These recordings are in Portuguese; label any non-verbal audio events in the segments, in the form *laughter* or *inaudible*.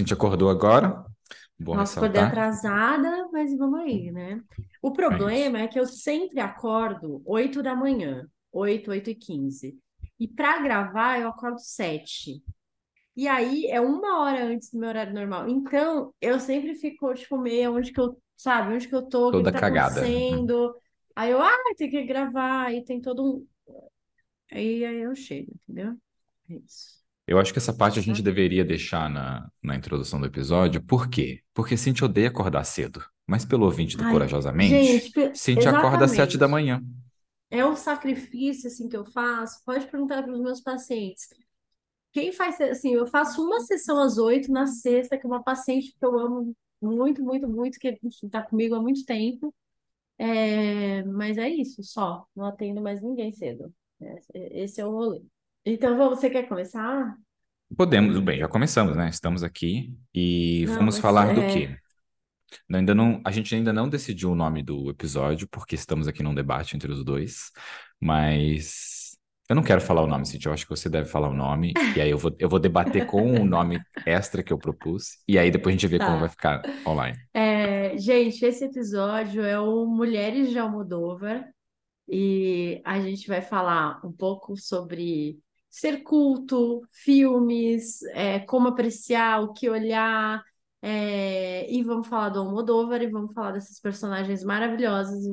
Cintia acordou agora? Bom Nossa, acordei ressaltar. atrasada, mas vamos aí, né? O É problema é que eu sempre acordo 8 da manhã, 8, 8 e 15. E para gravar eu acordo 7. E aí é uma hora antes do meu horário normal. Então, eu sempre fico, tipo, meio onde que eu, sabe, onde que eu tô, o que Toda tá cagada. Acontecendo. Aí eu, ah, tem que gravar, aí tem todo um. Aí, aí eu chego, entendeu? É isso. Eu acho que essa parte a gente Tá? deveria deixar na, na introdução do episódio. Por quê? Porque Cintia odeia acordar cedo. Mas pelo ouvinte do Ai, Corajosamente, gente, Cintia acorda às sete da manhã. É um sacrifício assim que eu faço. Pode perguntar para os meus pacientes. Quem faz assim, eu faço uma sessão às oito na sexta, que é uma paciente que eu amo muito, muito, muito, que está comigo há muito tempo. É, mas é isso, só. Não atendo mais ninguém cedo. É, Esse é o rolê. Então, vamos, você quer começar? Podemos, bem, já começamos, né? Estamos aqui e Não, vamos mas falar do é, quê? Não, Ainda não, a gente ainda não decidiu o nome do episódio, porque estamos aqui num debate entre os dois, mas eu não quero falar o nome, Cintia, eu acho que você deve falar o nome, e aí eu vou, eu vou debater com o nome extra que eu propus, e aí depois a gente vê como vai tá. ficar online. É, gente, esse episódio é o Mulheres de Almodóvar. E a gente vai falar um pouco sobre ser culto, filmes, é, como apreciar, o que olhar, é, e vamos falar do Almodóvar e vamos falar dessas personagens maravilhosas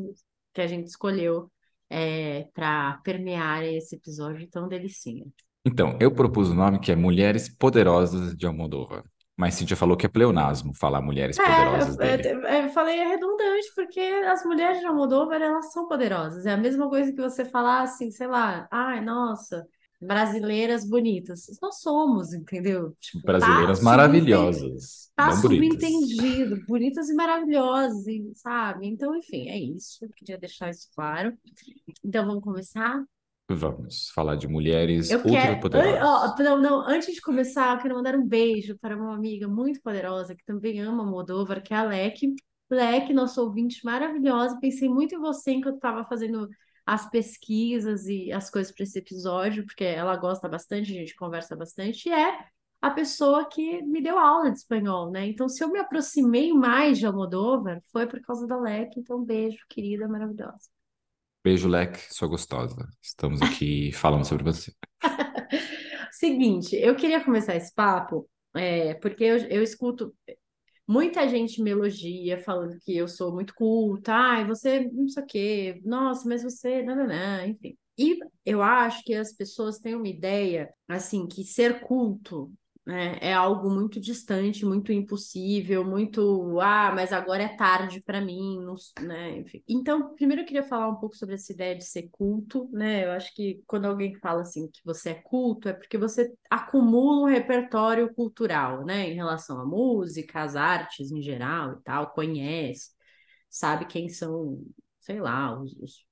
que a gente escolheu para permear esse episódio tão delicinha. Então, eu propus o nome que é Mulheres Poderosas de Almodóvar, mas Cintia falou que é pleonasmo falar Mulheres É, Poderosas eu, dele. eu- eu falei é redundante, porque as mulheres de Almodóvar, elas são poderosas. É a mesma coisa que você falar assim, sei lá, ai, nossa, brasileiras bonitas. Nós somos, entendeu? Tipo, tá Brasileiras subentendido, maravilhosas, tá não bonitas. subentendido, bonitas e maravilhosas, sabe? Então, enfim, é isso. Eu queria deixar isso claro. Então, vamos começar? Vamos falar de mulheres Eu quero. an- ó, ultrapoderosas. não, não, antes de começar, eu quero mandar um beijo para uma amiga muito poderosa que também ama Moldova, que é a Lec. Lec, nosso ouvinte maravilhosa. Pensei muito em você enquanto estava fazendo as pesquisas e as coisas para esse episódio, porque ela gosta bastante, a gente conversa bastante, e é a pessoa que me deu aula de espanhol, né? Então, se eu me aproximei mais de Almodóvar, foi por causa da Lec. Então, beijo, querida, maravilhosa. Beijo, Leque, sua gostosa. Estamos aqui *laughs* falando sobre você. Seguinte, eu queria começar esse papo, é, porque eu, eu escuto muita gente me elogia falando que eu sou muito culta, ai, você não sei o quê, nossa, mas você, não, enfim. E eu acho que as pessoas têm uma ideia, assim, que ser culto, né, é algo muito distante, muito impossível, muito, ah, mas agora é tarde para mim, não né, enfim. Então, primeiro eu queria falar um pouco sobre essa ideia de ser culto, né? Eu acho que quando alguém fala assim que você é culto, é porque você acumula um repertório cultural, né, em relação à música, às artes em geral e tal, conhece, sabe quem são, sei lá, os, os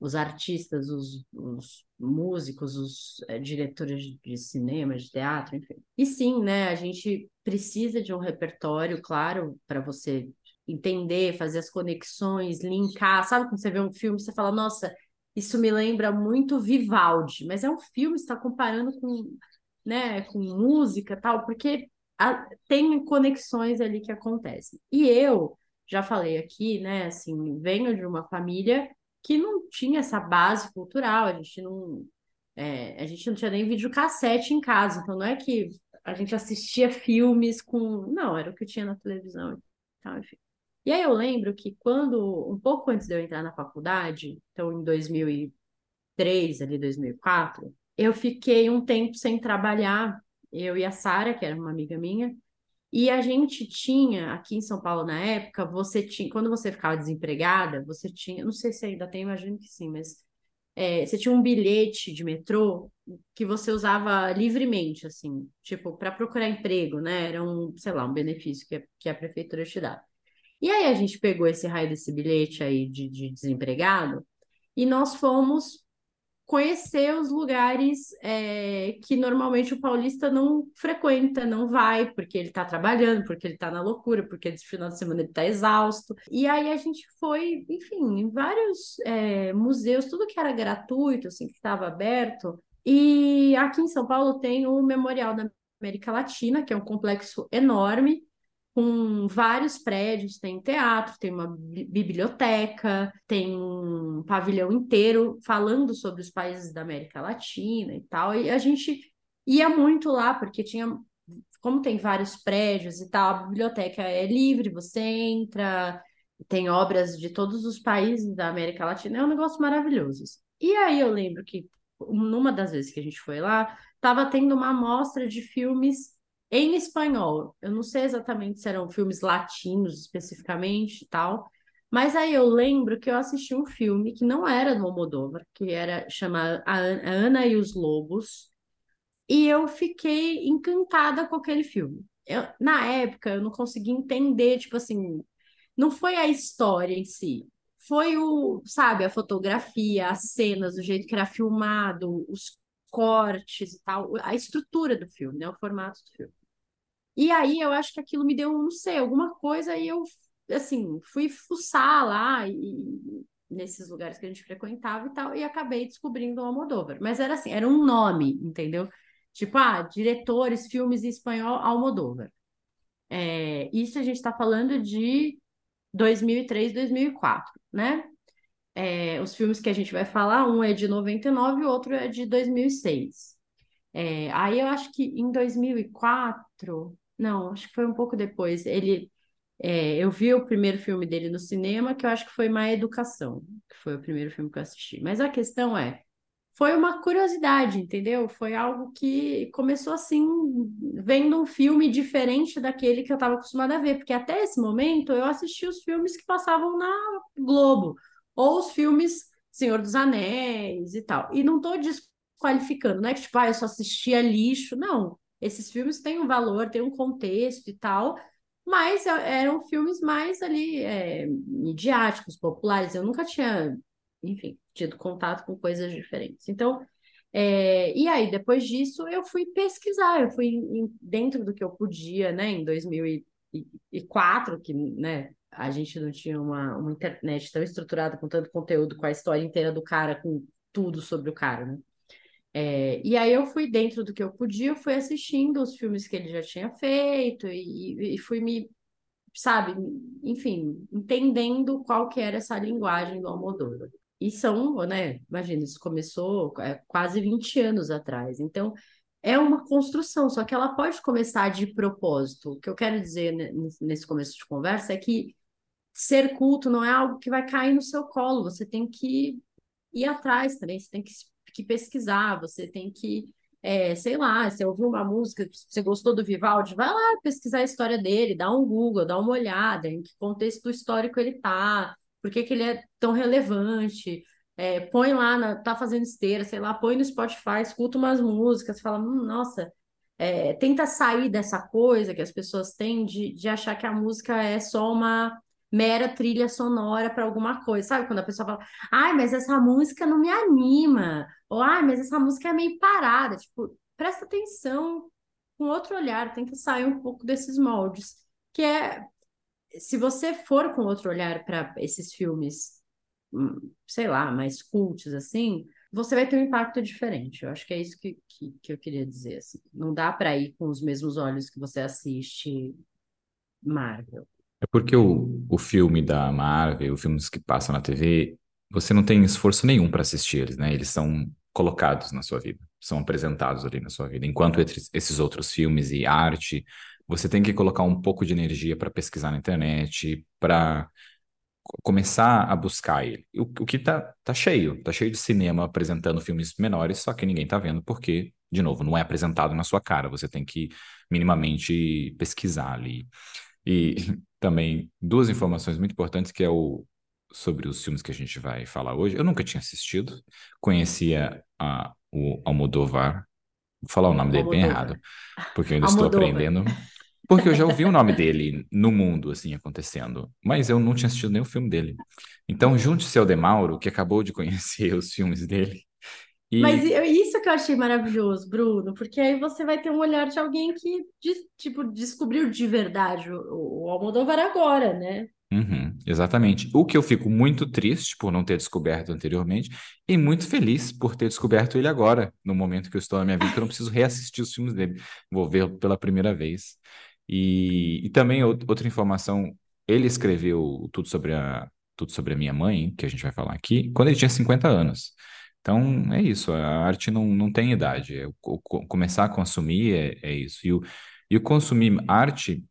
os artistas, os, os músicos, os eh, diretores de cinema, de teatro, enfim. E sim, né, a gente precisa de um repertório, claro, para você entender, fazer as conexões, linkar. Sabe quando você vê um filme, você fala, nossa, isso me lembra muito Vivaldi, mas é um filme, está comparando com, né, com música tal, porque a- tem conexões ali que acontecem. E eu já falei aqui, né, assim, venho de uma família que não tinha essa base cultural, a gente não, é, a gente não tinha nem videocassete em casa, então não é que a gente assistia filmes com, não, era o que tinha na televisão e enfim. E aí eu lembro que quando, um pouco antes de eu entrar na faculdade, então em 2003, ali 2004, eu fiquei um tempo sem trabalhar, eu e a Sara, que era uma amiga minha, e a gente tinha, aqui em São Paulo na época, você tinha, quando você ficava desempregada, você tinha, não sei se ainda tem, imagino que sim, mas é, você tinha um bilhete de metrô que você usava livremente, assim, tipo, para procurar emprego, né? Era um, sei lá, um benefício que a, que a prefeitura te dá. E aí a gente pegou esse raio desse bilhete aí de, de desempregado e nós fomos conhecer os lugares é, que normalmente o paulista não frequenta, não vai, porque ele está trabalhando, porque ele está na loucura, porque esse final de semana ele está exausto. E aí a gente foi, enfim, em vários é, museus, tudo que era gratuito, assim, que estava aberto. E aqui em São Paulo tem o Memorial da América Latina, que é um complexo enorme, com vários prédios, tem teatro, tem uma biblioteca, tem um pavilhão inteiro falando sobre os países da América Latina e tal. E a gente ia muito lá, porque tinha, como tem vários prédios e tal, a biblioteca é livre, você entra, tem obras de todos os países da América Latina, é um negócio maravilhoso. E aí eu lembro que numa das vezes que a gente foi lá, estava tendo uma amostra de filmes em espanhol. Eu não sei exatamente se eram filmes latinos especificamente e tal, mas aí eu lembro que eu assisti um filme que não era do Almodóvar, que era chamado A Ana e os Lobos, e eu fiquei encantada com aquele filme. Eu, na época, eu não consegui entender, tipo assim, não foi a história em si, foi o, sabe, a fotografia, as cenas, o jeito que era filmado, os cortes e tal, a estrutura do filme, né, o formato do filme. E aí eu acho que aquilo me deu, não sei, alguma coisa e eu, assim, fui fuçar lá e, nesses lugares que a gente frequentava e tal, e acabei descobrindo o Almodóvar. Mas era assim, era um nome, entendeu? Tipo, ah, diretores, filmes em espanhol, Almodóvar. É, isso a gente está falando de 2003, 2004, né? É, os filmes que a gente vai falar, um é de 99 e o outro é de 2006. É, aí eu acho que em 2004, não, acho que foi um pouco depois, ele, é, eu vi o primeiro filme dele no cinema, que eu acho que foi Má Educação, que foi o primeiro filme que eu assisti. Mas a questão é, foi uma curiosidade, entendeu? Foi algo que começou assim, vendo um filme diferente daquele que eu estava acostumada a ver, porque até esse momento eu assisti os filmes que passavam na Globo, ou os filmes Senhor dos Anéis e tal. E não estou desqualificando, não é que tipo, ah, eu só assistia lixo, não. Esses filmes têm um valor, têm um contexto e tal, mas eram filmes mais ali é, midiáticos, populares. Eu nunca tinha enfim, tido contato com coisas diferentes. Então, é, e aí, depois disso, eu fui pesquisar, eu fui em, dentro do que eu podia, né, em 2004, que, né, a gente não tinha uma, uma internet tão estruturada com tanto conteúdo, com a história inteira do cara, com tudo sobre o cara, né? É, e aí eu fui dentro do que eu podia, eu fui assistindo os filmes que ele já tinha feito e, e fui me, sabe, enfim, entendendo qual que era essa linguagem do Almodóvar. E são, né? Imagina, isso começou é, quase 20 anos atrás. Então, é uma construção, só que ela pode começar de propósito. O que eu quero dizer nesse começo de conversa é que ser culto não é algo que vai cair no seu colo, você tem que ir atrás também, você tem que, que pesquisar, você tem que, é, sei lá, você ouviu uma música, você gostou do Vivaldi, vai lá pesquisar a história dele, dá um Google, dá uma olhada em que contexto histórico ele está por que, que ele é tão relevante? É, põe lá, na, tá fazendo esteira, sei lá, põe no Spotify, escuta umas músicas, fala, hum, nossa, é, tenta sair dessa coisa que as pessoas têm de, de achar que a música é só uma mera trilha sonora para alguma coisa, sabe? Quando a pessoa fala, ai, mas essa música não me anima, ou ai, mas essa música é meio parada, tipo, presta atenção com outro olhar, tenta sair um pouco desses moldes, que é se você for com outro olhar para esses filmes, hum, sei lá, mais cultos assim, você vai ter um impacto diferente. Eu acho que é isso que, que, que eu queria dizer. Assim. Não dá para ir com os mesmos olhos que você assiste Marvel. É porque o, o filme da Marvel, os filmes que passam na TV, você não tem esforço nenhum para assistir eles, né? Eles são colocados na sua vida, são apresentados ali na sua vida. Enquanto esses outros filmes e arte você tem que colocar um pouco de energia para pesquisar na internet, para começar a buscar ele. O, o que tá, tá cheio, tá cheio de cinema apresentando filmes menores, só que ninguém tá vendo porque, de novo, não é apresentado na sua cara, você tem que minimamente pesquisar ali. E também duas informações muito importantes que é o sobre os filmes que a gente vai falar hoje. Eu nunca tinha assistido, conhecia a, o Almodóvar, vou falar o nome dele bem errado, porque eu ainda estou aprendendo. Porque eu já ouvi o nome dele no mundo, assim, acontecendo. Mas eu não tinha assistido nenhum filme dele. Então, junte-se ao Demauro, que acabou de conhecer *laughs* os filmes dele. E... Mas isso que eu achei maravilhoso, Bruno, porque aí você vai ter um olhar de alguém que, tipo, descobriu de verdade o, o Almodóvar agora, né? Uhum. exatamente. O que eu fico muito triste por não ter descoberto anteriormente e muito feliz por ter descoberto ele agora, no momento que eu estou na minha vida, que eu não preciso reassistir os filmes dele, vou ver pela primeira vez. E, e também outra informação, ele escreveu tudo sobre a tudo sobre a minha mãe, que a gente vai falar aqui, quando ele tinha 50 anos. Então, é isso, a arte não, não tem idade. É, o, começar a consumir é, é isso. E o, e o consumir arte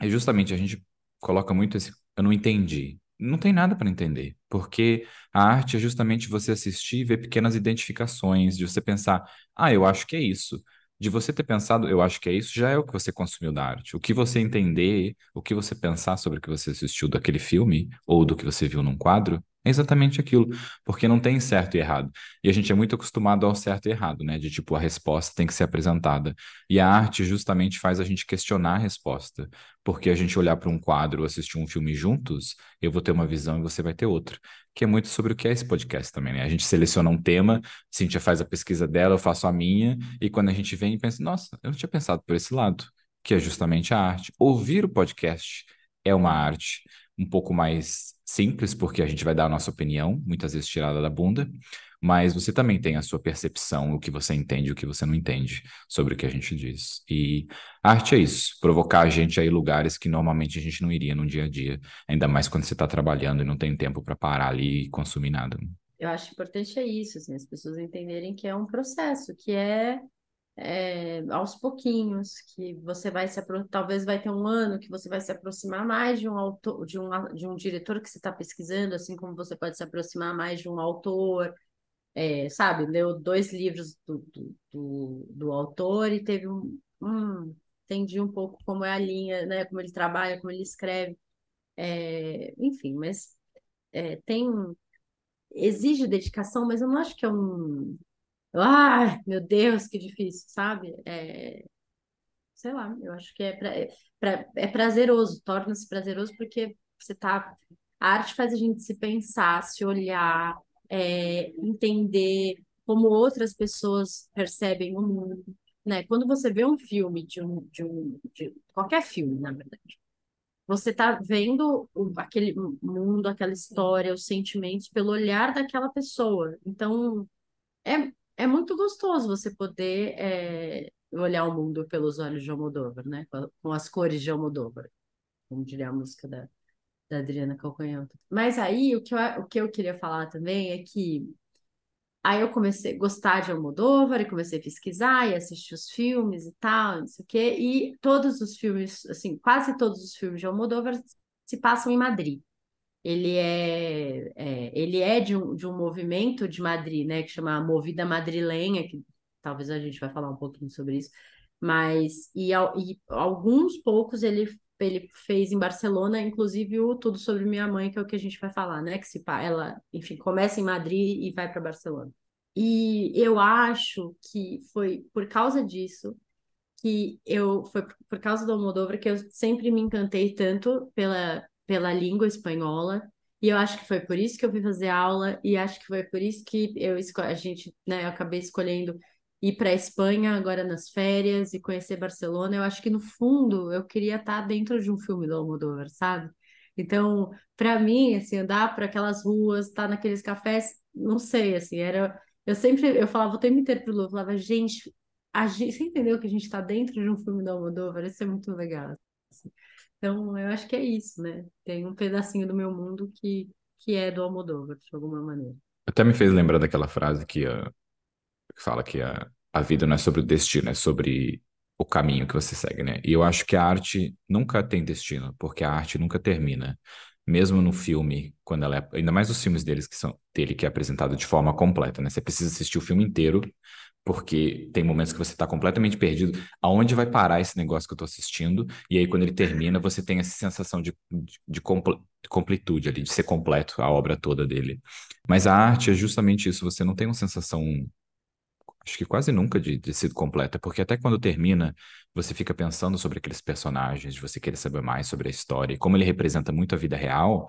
é justamente, a gente coloca muito esse, eu não entendi. Não tem nada para entender, porque a arte é justamente você assistir e ver pequenas identificações, de você pensar, ah, eu acho que é isso de você ter pensado, eu acho que é isso, já é o que você consumiu da arte. O que você entender, o que você pensar sobre o que você assistiu daquele filme ou do que você viu num quadro, é exatamente aquilo, porque não tem certo e errado. E a gente é muito acostumado ao certo e errado, né? De tipo, a resposta tem que ser apresentada. E a arte justamente faz a gente questionar a resposta, porque a gente olhar para um quadro, assistir um filme juntos, eu vou ter uma visão e você vai ter outra que é muito sobre o que é esse podcast também, né? A gente seleciona um tema, Cintia faz a pesquisa dela, eu faço a minha, e quando a gente vem e pensa, nossa, eu não tinha pensado por esse lado, que é justamente a arte. Ouvir o podcast é uma arte um pouco mais simples, porque a gente vai dar a nossa opinião, muitas vezes tirada da bunda, mas você também tem a sua percepção, o que você entende, o que você não entende sobre o que a gente diz. E arte é isso, provocar a gente a ir lugares que normalmente a gente não iria no dia a dia, ainda mais quando você está trabalhando e não tem tempo para parar ali e consumir nada. Eu acho importante é isso, assim, as pessoas entenderem que é um processo, que é, é aos pouquinhos, que você vai se talvez vai ter um ano que você vai se aproximar mais de um autor, de um, de um diretor que você está pesquisando, assim como você pode se aproximar mais de um autor, é, sabe, leu dois livros do, do, do, do autor e teve um, um, entendi um pouco como é a linha, né, como ele trabalha, como ele escreve, é, enfim, mas é, tem, exige dedicação, mas eu não acho que é um, ah, meu Deus, que difícil, sabe? É, sei lá, eu acho que é, pra, é, pra, é prazeroso, torna-se prazeroso porque você tá, a arte faz a gente se pensar, se olhar, é, entender como outras pessoas percebem o mundo, né? Quando você vê um filme de um, de um de qualquer filme, na verdade, você está vendo o, aquele mundo, aquela história, os sentimentos pelo olhar daquela pessoa. Então, é, é muito gostoso você poder é, olhar o mundo pelos olhos de Almodóvar, né? Com, as cores de Almodóvar, como diria a música da, da Adriana Calcanhoto. Mas aí o que, eu, o que eu queria falar também é que aí eu comecei a gostar de Almodóvar e comecei a pesquisar e assistir os filmes e tal, não sei o quê, e todos os filmes, assim, quase todos os filmes de Almodóvar se passam em Madrid. Ele é, é ele é de um, de um movimento de Madrid, né, que chama Movida Madrilenha, que talvez a gente vai falar um pouquinho sobre isso, mas e, e alguns poucos ele ele fez em Barcelona, inclusive o Tudo Sobre Minha Mãe, que é o que a gente vai falar, né? Que se ela, enfim, começa em Madrid e vai para Barcelona. E eu acho que foi por causa disso que eu foi por causa do Almodóvar que eu sempre me encantei tanto pela pela língua espanhola. E eu acho que foi por isso que eu fui fazer aula e acho que foi por isso que eu a gente, né, eu acabei escolhendo ir para a Espanha agora nas férias e conhecer Barcelona, eu acho que no fundo eu queria estar dentro de um filme do Almodóvar, sabe? Então, para mim, assim, andar por aquelas ruas, estar naqueles cafés, não sei, assim, era eu sempre eu falava o tempo inteiro pro Lu, eu falava, gente, a gente, você entendeu que a gente está dentro de um filme do Almodóvar? Isso é muito legal. Assim. Então, eu acho que é isso, né? Tem um pedacinho do meu mundo que que é do Almodóvar, de alguma maneira. Até me fez lembrar daquela frase que uh, fala que a, a vida não é sobre o destino, é sobre o caminho que você segue, né? E eu acho que a arte nunca tem destino, porque a arte nunca termina. Mesmo no filme, quando ela é, ainda mais os filmes deles que são dele que é apresentado de forma completa, né? Você precisa assistir o filme inteiro, porque tem momentos que você está completamente perdido. Aonde vai parar esse negócio que eu estou assistindo? E aí, quando ele termina, você tem essa sensação de, de, de completude ali, de ser completo a obra toda dele. Mas a arte é justamente isso, você não tem uma sensação acho que quase nunca de, de sido completa, porque até quando termina, você fica pensando sobre aqueles personagens, você querer saber mais sobre a história, e como ele representa muito a vida real,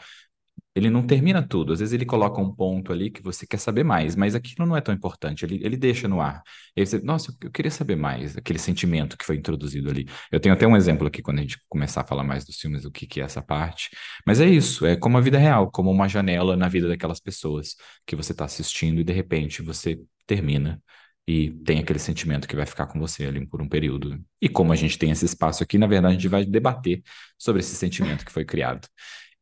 ele não termina tudo. Às vezes ele coloca um ponto ali que você quer saber mais, mas aquilo não é tão importante. Ele, ele deixa no ar. E aí você, nossa, eu queria saber mais, aquele sentimento que foi introduzido ali. Eu tenho até um exemplo aqui quando a gente começar a falar mais dos filmes, o que, que é essa parte. Mas é isso, é como a vida real, como uma janela na vida daquelas pessoas que você está assistindo e de repente você termina e tem aquele sentimento que vai ficar com você ali por um período. E como a gente tem esse espaço aqui, na verdade, a gente vai debater sobre esse sentimento que foi criado.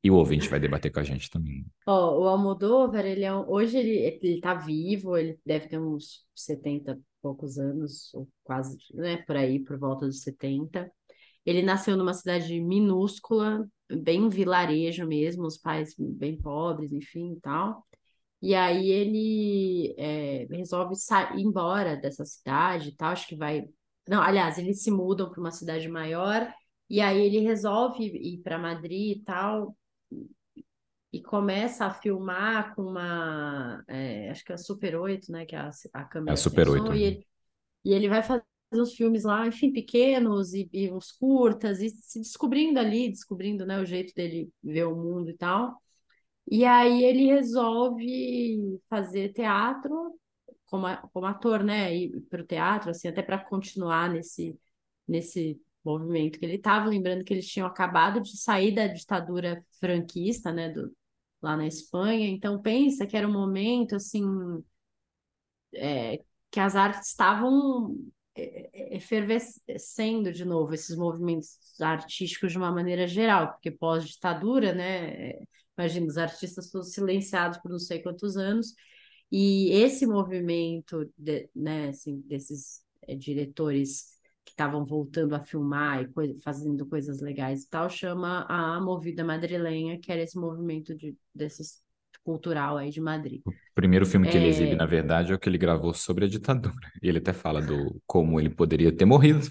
E o ouvinte vai debater com a gente também. Ó, o Almodóvar, ele é um- hoje ele, ele tá vivo, ele deve ter uns 70 e poucos anos, ou quase, né, por aí, por volta dos 70. Ele nasceu numa cidade minúscula, bem vilarejo mesmo, os pais bem pobres, enfim, e tal. E aí ele é, resolve sair embora dessa cidade e tal, acho que vai... Não, aliás, eles se mudam para uma cidade maior, e aí ele resolve ir para Madrid e tal, e começa a filmar com uma, é, acho que é a Super 8, né, que é a, a É a câmera Super sem 8. som, e ele, e ele vai fazer uns filmes lá, enfim, pequenos e, e uns curtas, e se descobrindo ali, descobrindo, né, o jeito dele ver o mundo e tal. E aí ele resolve fazer teatro como, como ator, né, ir para o teatro, assim, até para continuar nesse, nesse movimento que ele estava, lembrando que eles tinham acabado de sair da ditadura franquista, né, do, lá na Espanha, então pensa que era um momento, assim, é, que as artes estavam é, é, efervescendo de novo, esses movimentos artísticos de uma maneira geral, porque pós-ditadura, né, é, imagina, os artistas todos silenciados por não sei quantos anos, e esse movimento, de, né, assim, desses é, diretores estavam voltando a filmar e fazendo coisas legais e tal, chama a Movida Madrilenha, que era esse movimento de, desses cultural aí de Madrid. O primeiro filme que ele exibe, É, na verdade, é o que ele gravou sobre a ditadura. E *laughs* ele até fala do como ele poderia ter morrido,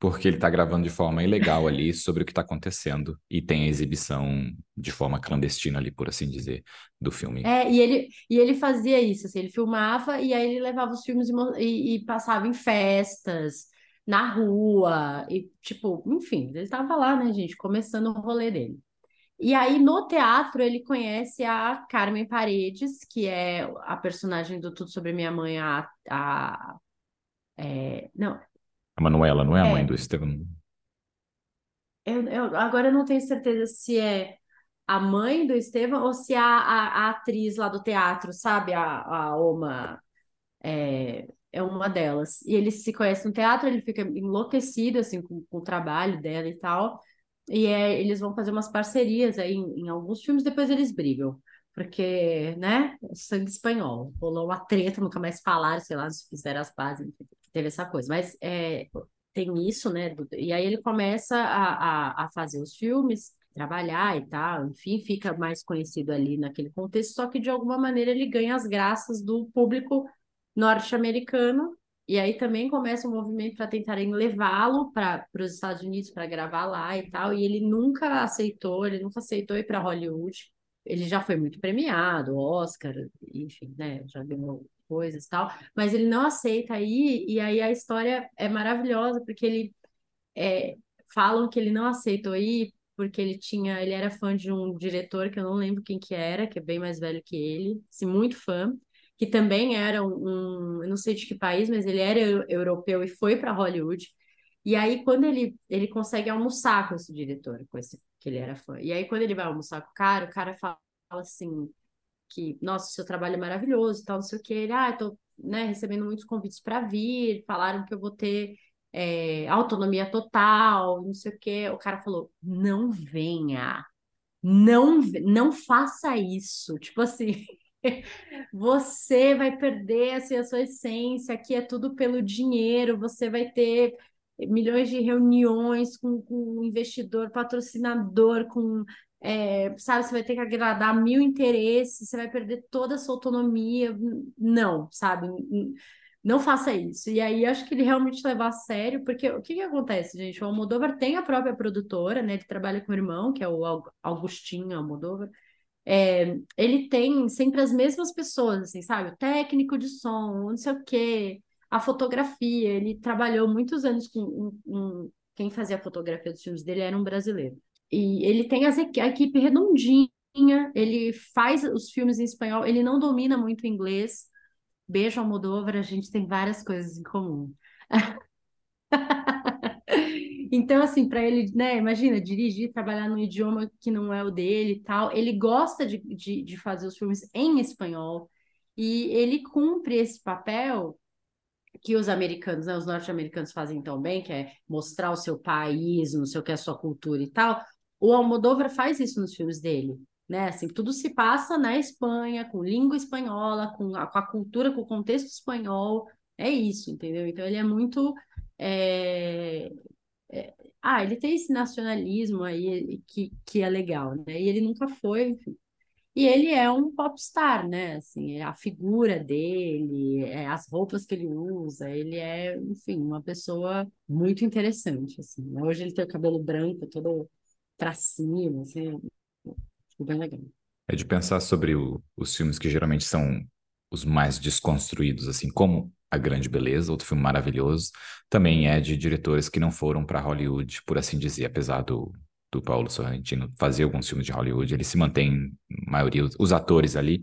porque ele está gravando de forma ilegal ali sobre o que está acontecendo. E tem a exibição de forma clandestina ali, por assim dizer, do filme. É, e ele, e ele fazia isso, assim, ele filmava e aí ele levava os filmes e, e- e passava em festas, na rua, e tipo, enfim, ele estava lá, né, gente, começando o rolê dele. E aí no teatro ele conhece a Carmen Paredes, que é a personagem do Tudo Sobre Minha Mãe, a, a é, não, A Manuela não é a mãe do é, Estevam? eu, eu agora eu não tenho certeza se é a mãe do Estevão ou se é a, a, a atriz lá do teatro, sabe? A, a Oma é, é uma delas. E eles se conhecem no teatro, ele fica enlouquecido, assim, com, com o trabalho dela e tal. E é, eles vão fazer umas parcerias aí em, em alguns filmes, depois eles brigam. Porque, né, sangue espanhol. Rolou uma treta, nunca mais falaram, sei lá, se fizeram as pazes, teve essa coisa. Mas é, tem isso, né? do- e aí ele começa a, a, a fazer os filmes, trabalhar e tal, enfim, fica mais conhecido ali naquele contexto, só que de alguma maneira ele ganha as graças do público norte-americano, e aí também começa um movimento para tentarem levá-lo para os Estados Unidos para gravar lá e tal, e ele nunca aceitou, ele nunca aceitou ir para Hollywood. Ele já foi muito premiado, Oscar, enfim, né? Já ganhou coisas e tal, mas ele não aceita ir, e aí a história é maravilhosa, porque ele é, falam que ele não aceitou ir porque ele tinha, ele era fã de um diretor que eu não lembro quem que era, que é bem mais velho que ele, assim, muito fã, que também era um, um- eu não sei de que país, mas ele era eu- europeu e foi para Hollywood. E aí quando ele ele consegue almoçar com esse diretor, com esse que ele era fã. E aí quando ele vai almoçar com o cara, o cara fala assim que, nossa, seu trabalho é maravilhoso, e tal, não sei o que. Ele, ah, eu tô, né, recebendo muitos convites para vir, falaram que eu vou ter é, autonomia total, não sei o que. O cara falou, não venha, não, não faça isso. Tipo assim, *laughs* você vai perder assim, a sua essência, aqui é tudo pelo dinheiro, você vai ter milhões de reuniões com, com investidor, patrocinador, com é, sabe, você vai ter que agradar mil interesses, você vai perder toda a sua autonomia. Não, sabe? Não faça isso. E aí, acho que ele realmente leva a sério, porque o que que acontece, gente? O Almodóvar tem a própria produtora, né? Ele trabalha com o irmão, que é o Au- Augustinho Almodóvar. É, ele tem sempre as mesmas pessoas, assim, sabe? O técnico de som, não sei o quê, a fotografia. Ele trabalhou muitos anos com um, um- quem fazia a fotografia dos filmes dele era um brasileiro. E ele tem as a equipe redondinha, ele faz os filmes em espanhol, ele não domina muito inglês. Beijo Almodóvar, a gente tem várias coisas em comum. *laughs* Então, assim, para ele, né, imagina, dirigir, trabalhar num idioma que não é o dele e tal. Ele gosta de, de, de fazer os filmes em espanhol e ele cumpre esse papel que os americanos, né, os norte-americanos fazem tão bem, que é mostrar o seu país, não sei o que, a sua cultura e tal. O Almodóvar faz isso nos filmes dele, né? Assim, tudo se passa na Espanha, com língua espanhola, com a, com a cultura, com o contexto espanhol. É isso, entendeu? Então ele é muito é, é, ah, ele tem esse nacionalismo aí que, que é legal, né? E ele nunca foi, enfim. E ele é um popstar, né? Assim, é a figura dele, é as roupas que ele usa, ele é, enfim, uma pessoa muito interessante, assim. Hoje ele tem o cabelo branco todo pra cima, assim, bem legal. É de pensar sobre o, os filmes que geralmente são os mais desconstruídos, assim, como A Grande Beleza, outro filme maravilhoso, também é de diretores que não foram para Hollywood, por assim dizer, apesar do, do Paulo Sorrentino fazer alguns filmes de Hollywood, ele se mantém, maioria, os atores ali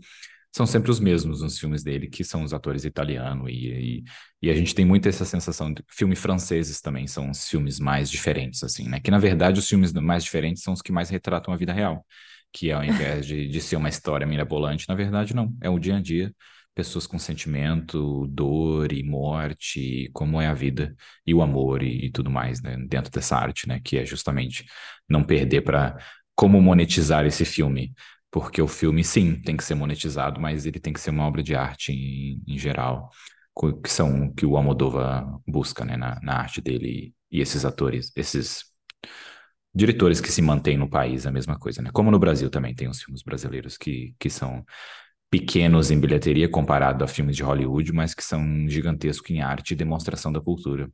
são sempre os mesmos nos filmes dele, que são os atores italianos, e, e, e, a gente tem muito essa sensação de filmes franceses também são os filmes mais diferentes, assim, né? Que na verdade os filmes mais diferentes são os que mais retratam a vida real, que ao invés de, de ser uma história mirabolante, na verdade não, é o dia a dia pessoas com sentimento, dor e morte, como é a vida e o amor e, e tudo mais, né, dentro dessa arte, né, que é justamente não perder para como monetizar esse filme, porque o filme sim tem que ser monetizado, mas ele tem que ser uma obra de arte em, em geral, que são que o Almodóvar busca, né, na, na arte dele e esses atores, esses diretores que se mantêm no país, a mesma coisa, né? Como no Brasil também tem os filmes brasileiros que, que são pequenos em bilheteria comparado a filmes de Hollywood, mas que são gigantescos em arte e demonstração da cultura.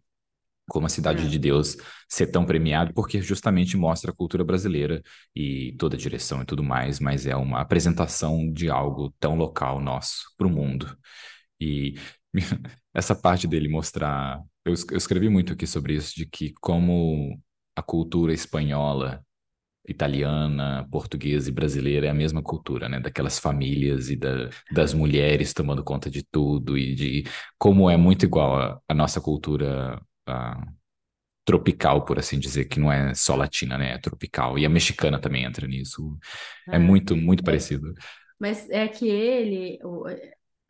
Como a Cidade é. de Deus ser tão premiado, porque justamente mostra a cultura brasileira e toda a direção e tudo mais, mas é uma apresentação de algo tão local nosso para o mundo. E *laughs* essa parte dele mostrar. Eu, eu escrevi muito aqui sobre isso, de que como a cultura espanhola italiana, portuguesa e brasileira é a mesma cultura, né? Daquelas famílias e da, das mulheres tomando conta de tudo e de como é muito igual a, a nossa cultura a, tropical, por assim dizer, que não é só latina, né? É tropical. E a mexicana também entra nisso. É, é muito, muito é, parecido. Mas é que ele, o,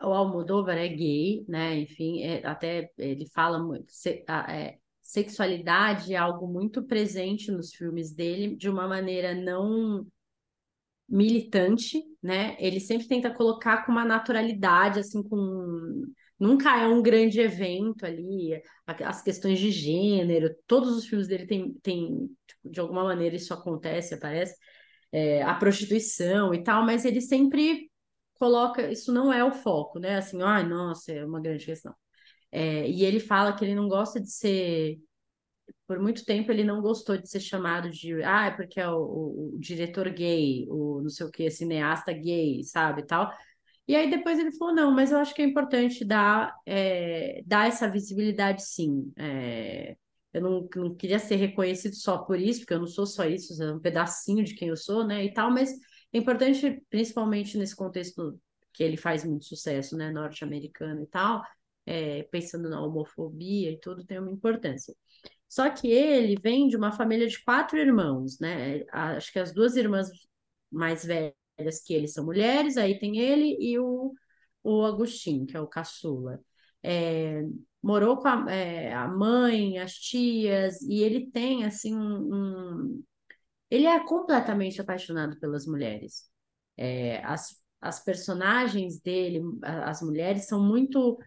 o Almodóvar é gay, né? Enfim, é, até ele fala muito. Se, é, sexualidade é algo muito presente nos filmes dele, de uma maneira não militante, né? Ele sempre tenta colocar com uma naturalidade, assim, com nunca é um grande evento ali, as questões de gênero, todos os filmes dele tem, tem tipo, de alguma maneira isso acontece, aparece, é, a prostituição e tal, mas ele sempre coloca, isso não é o foco, né? Assim, ai, nossa, é uma grande questão. É, e ele fala que ele não gosta de ser. Por muito tempo ele não gostou de ser chamado de. Ah, é porque é o, o, o diretor gay, o não sei o que, cineasta gay, sabe? tal. E aí depois ele falou: não, mas eu acho que é importante dar, é, dar essa visibilidade sim. É, eu não, não queria ser reconhecido só por isso, porque eu não sou só isso, é um pedacinho de quem eu sou, né? E tal, mas é importante, principalmente nesse contexto que ele faz muito sucesso, né? Norte-americano e tal é, pensando na homofobia e tudo, tem uma importância. Só que ele vem de uma família de quatro irmãos, né? Acho que as duas irmãs mais velhas que ele são mulheres, aí tem ele e o, o Agostinho, que é o caçula. É, morou com a, é, a, mãe, as tias, e ele tem, assim, um, um... Ele é completamente apaixonado pelas mulheres. É, as, as personagens dele, as mulheres, são muito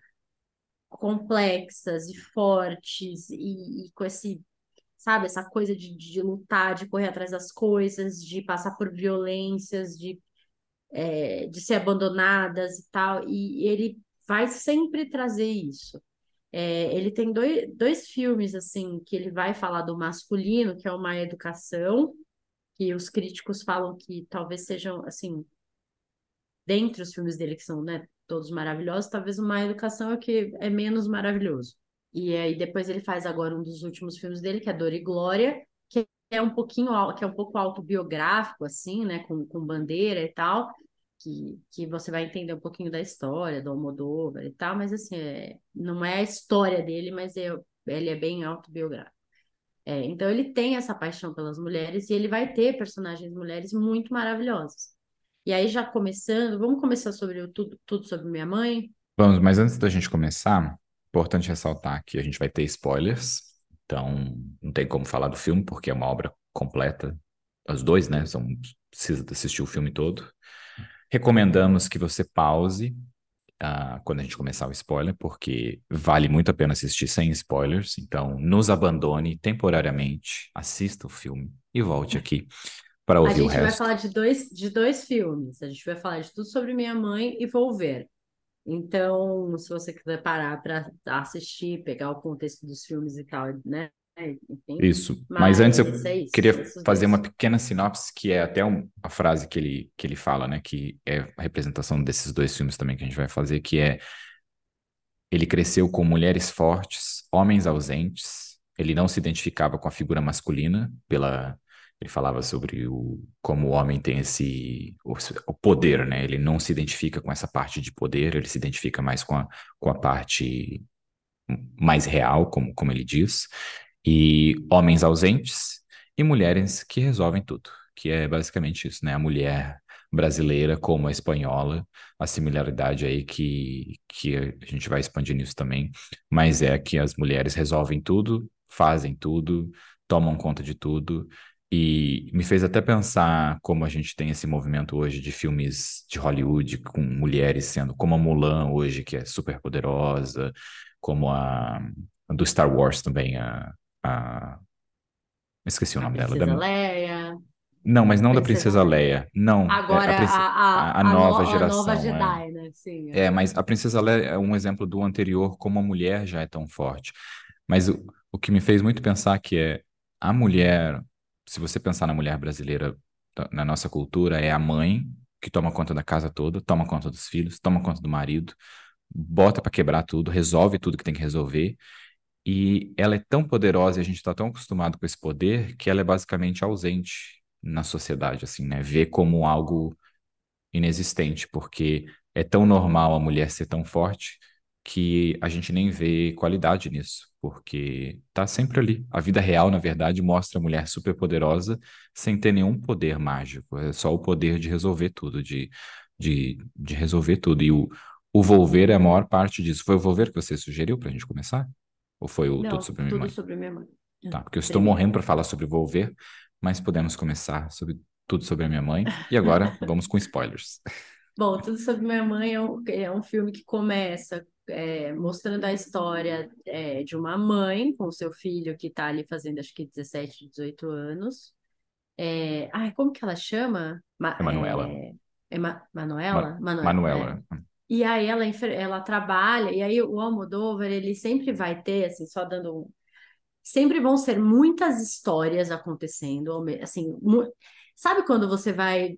complexas e fortes e, e com esse sabe, essa coisa de, de, lutar, de correr atrás das coisas, de passar por violências, de, é, de ser abandonadas e tal, e ele vai sempre trazer isso. É, ele tem dois, dois filmes, assim, que ele vai falar do masculino, que é uma educação, que os críticos falam que talvez sejam, assim, dentre os filmes dele que são, né, todos maravilhosos, talvez uma educação é o que é menos maravilhoso. E aí depois ele faz agora um dos últimos filmes dele, que é Dor e Glória, que é um pouquinho, que é um pouco autobiográfico, assim, né, com, com bandeira e tal, que, que você vai entender um pouquinho da história do Almodóvar e tal, mas assim, é, não é a história dele, mas é, ele é bem autobiográfico. É, então ele tem essa paixão pelas mulheres e ele vai ter personagens mulheres muito maravilhosas. E aí, já começando, vamos começar sobre o tudo, tudo sobre minha mãe? Vamos, mas antes da gente começar, importante ressaltar que a gente vai ter spoilers, então não tem como falar do filme, porque é uma obra completa. Os dois, né? São, precisa assistir o filme todo. Recomendamos que você pause uh, quando a gente começar o spoiler, porque vale muito a pena assistir sem spoilers. Então, nos abandone temporariamente, assista o filme e volte aqui para ouvir o resto. A gente vai falar de dois, de dois filmes. A gente vai falar de tudo sobre minha mãe e vou ver. Então, se você quiser parar para assistir, pegar o contexto dos filmes e tal, né? Enfim, isso. Mas, mas antes eu é isso, queria fazer uma pequena sinopse, que é até um, a frase que ele, que ele fala, né? Que é a representação desses dois filmes também que a gente vai fazer, que é ele cresceu com mulheres fortes, homens ausentes, ele não se identificava com a figura masculina pela ele falava sobre o, como o homem tem esse o, o, poder, né? Ele não se identifica com essa parte de poder, ele se identifica mais com a, com a parte mais real, como, como ele diz. E homens ausentes e mulheres que resolvem tudo, que é basicamente isso, né? A mulher brasileira como a espanhola, a similaridade aí que, que a gente vai expandir nisso também, mas é que as mulheres resolvem tudo, fazem tudo, tomam conta de tudo e me fez até pensar como a gente tem esse movimento hoje de filmes de Hollywood com mulheres sendo, como a Mulan hoje, que é super poderosa, como a, a do Star Wars também, a. a... Esqueci o nome dela. Da... Leia. Não, mas não da Princesa Leia. Não. É Agora, é a, a, a, nova no, geração. A nova é. Jedi, é. né? Sim, é. é, mas a Princesa Leia é um exemplo do anterior, como a mulher já é tão forte. Mas o, o que me fez muito pensar que é a mulher se você pensar na mulher brasileira, na nossa cultura, é a mãe que toma conta da casa toda, toma conta dos filhos, toma conta do marido, bota para quebrar tudo, resolve tudo que tem que resolver. E ela é tão poderosa e a gente está tão acostumado com esse poder que ela é basicamente ausente na sociedade, assim, né? Vê como algo inexistente, porque é tão normal a mulher ser tão forte que a gente nem vê qualidade nisso, porque tá sempre ali. A vida real, na verdade, mostra a mulher super poderosa sem ter nenhum poder mágico, é só o poder de resolver tudo, de, de, de resolver tudo. E o, o Volver é a maior parte disso. Foi o Volver que você sugeriu para a gente começar? Ou foi o Não, Tudo Sobre Minha tudo Mãe? sobre minha mãe. Tá, porque eu estou morrendo para falar sobre Volver, mas podemos começar sobre tudo sobre a minha mãe. E agora *laughs* vamos com spoilers. Bom, Tudo Sobre Minha Mãe é um, é um filme que começa é, mostrando a história é, de uma mãe com seu filho que está ali fazendo acho que 17, 18 anos. É, ai, como que ela chama? Ma é Manuela. É, é Ma Manuela? Ma Manuela. Manuela. É. E aí ela, ela trabalha, e aí o Almodóvar, ele sempre vai ter, assim, só dando um... Sempre vão ser muitas histórias acontecendo, assim, sabe quando você vai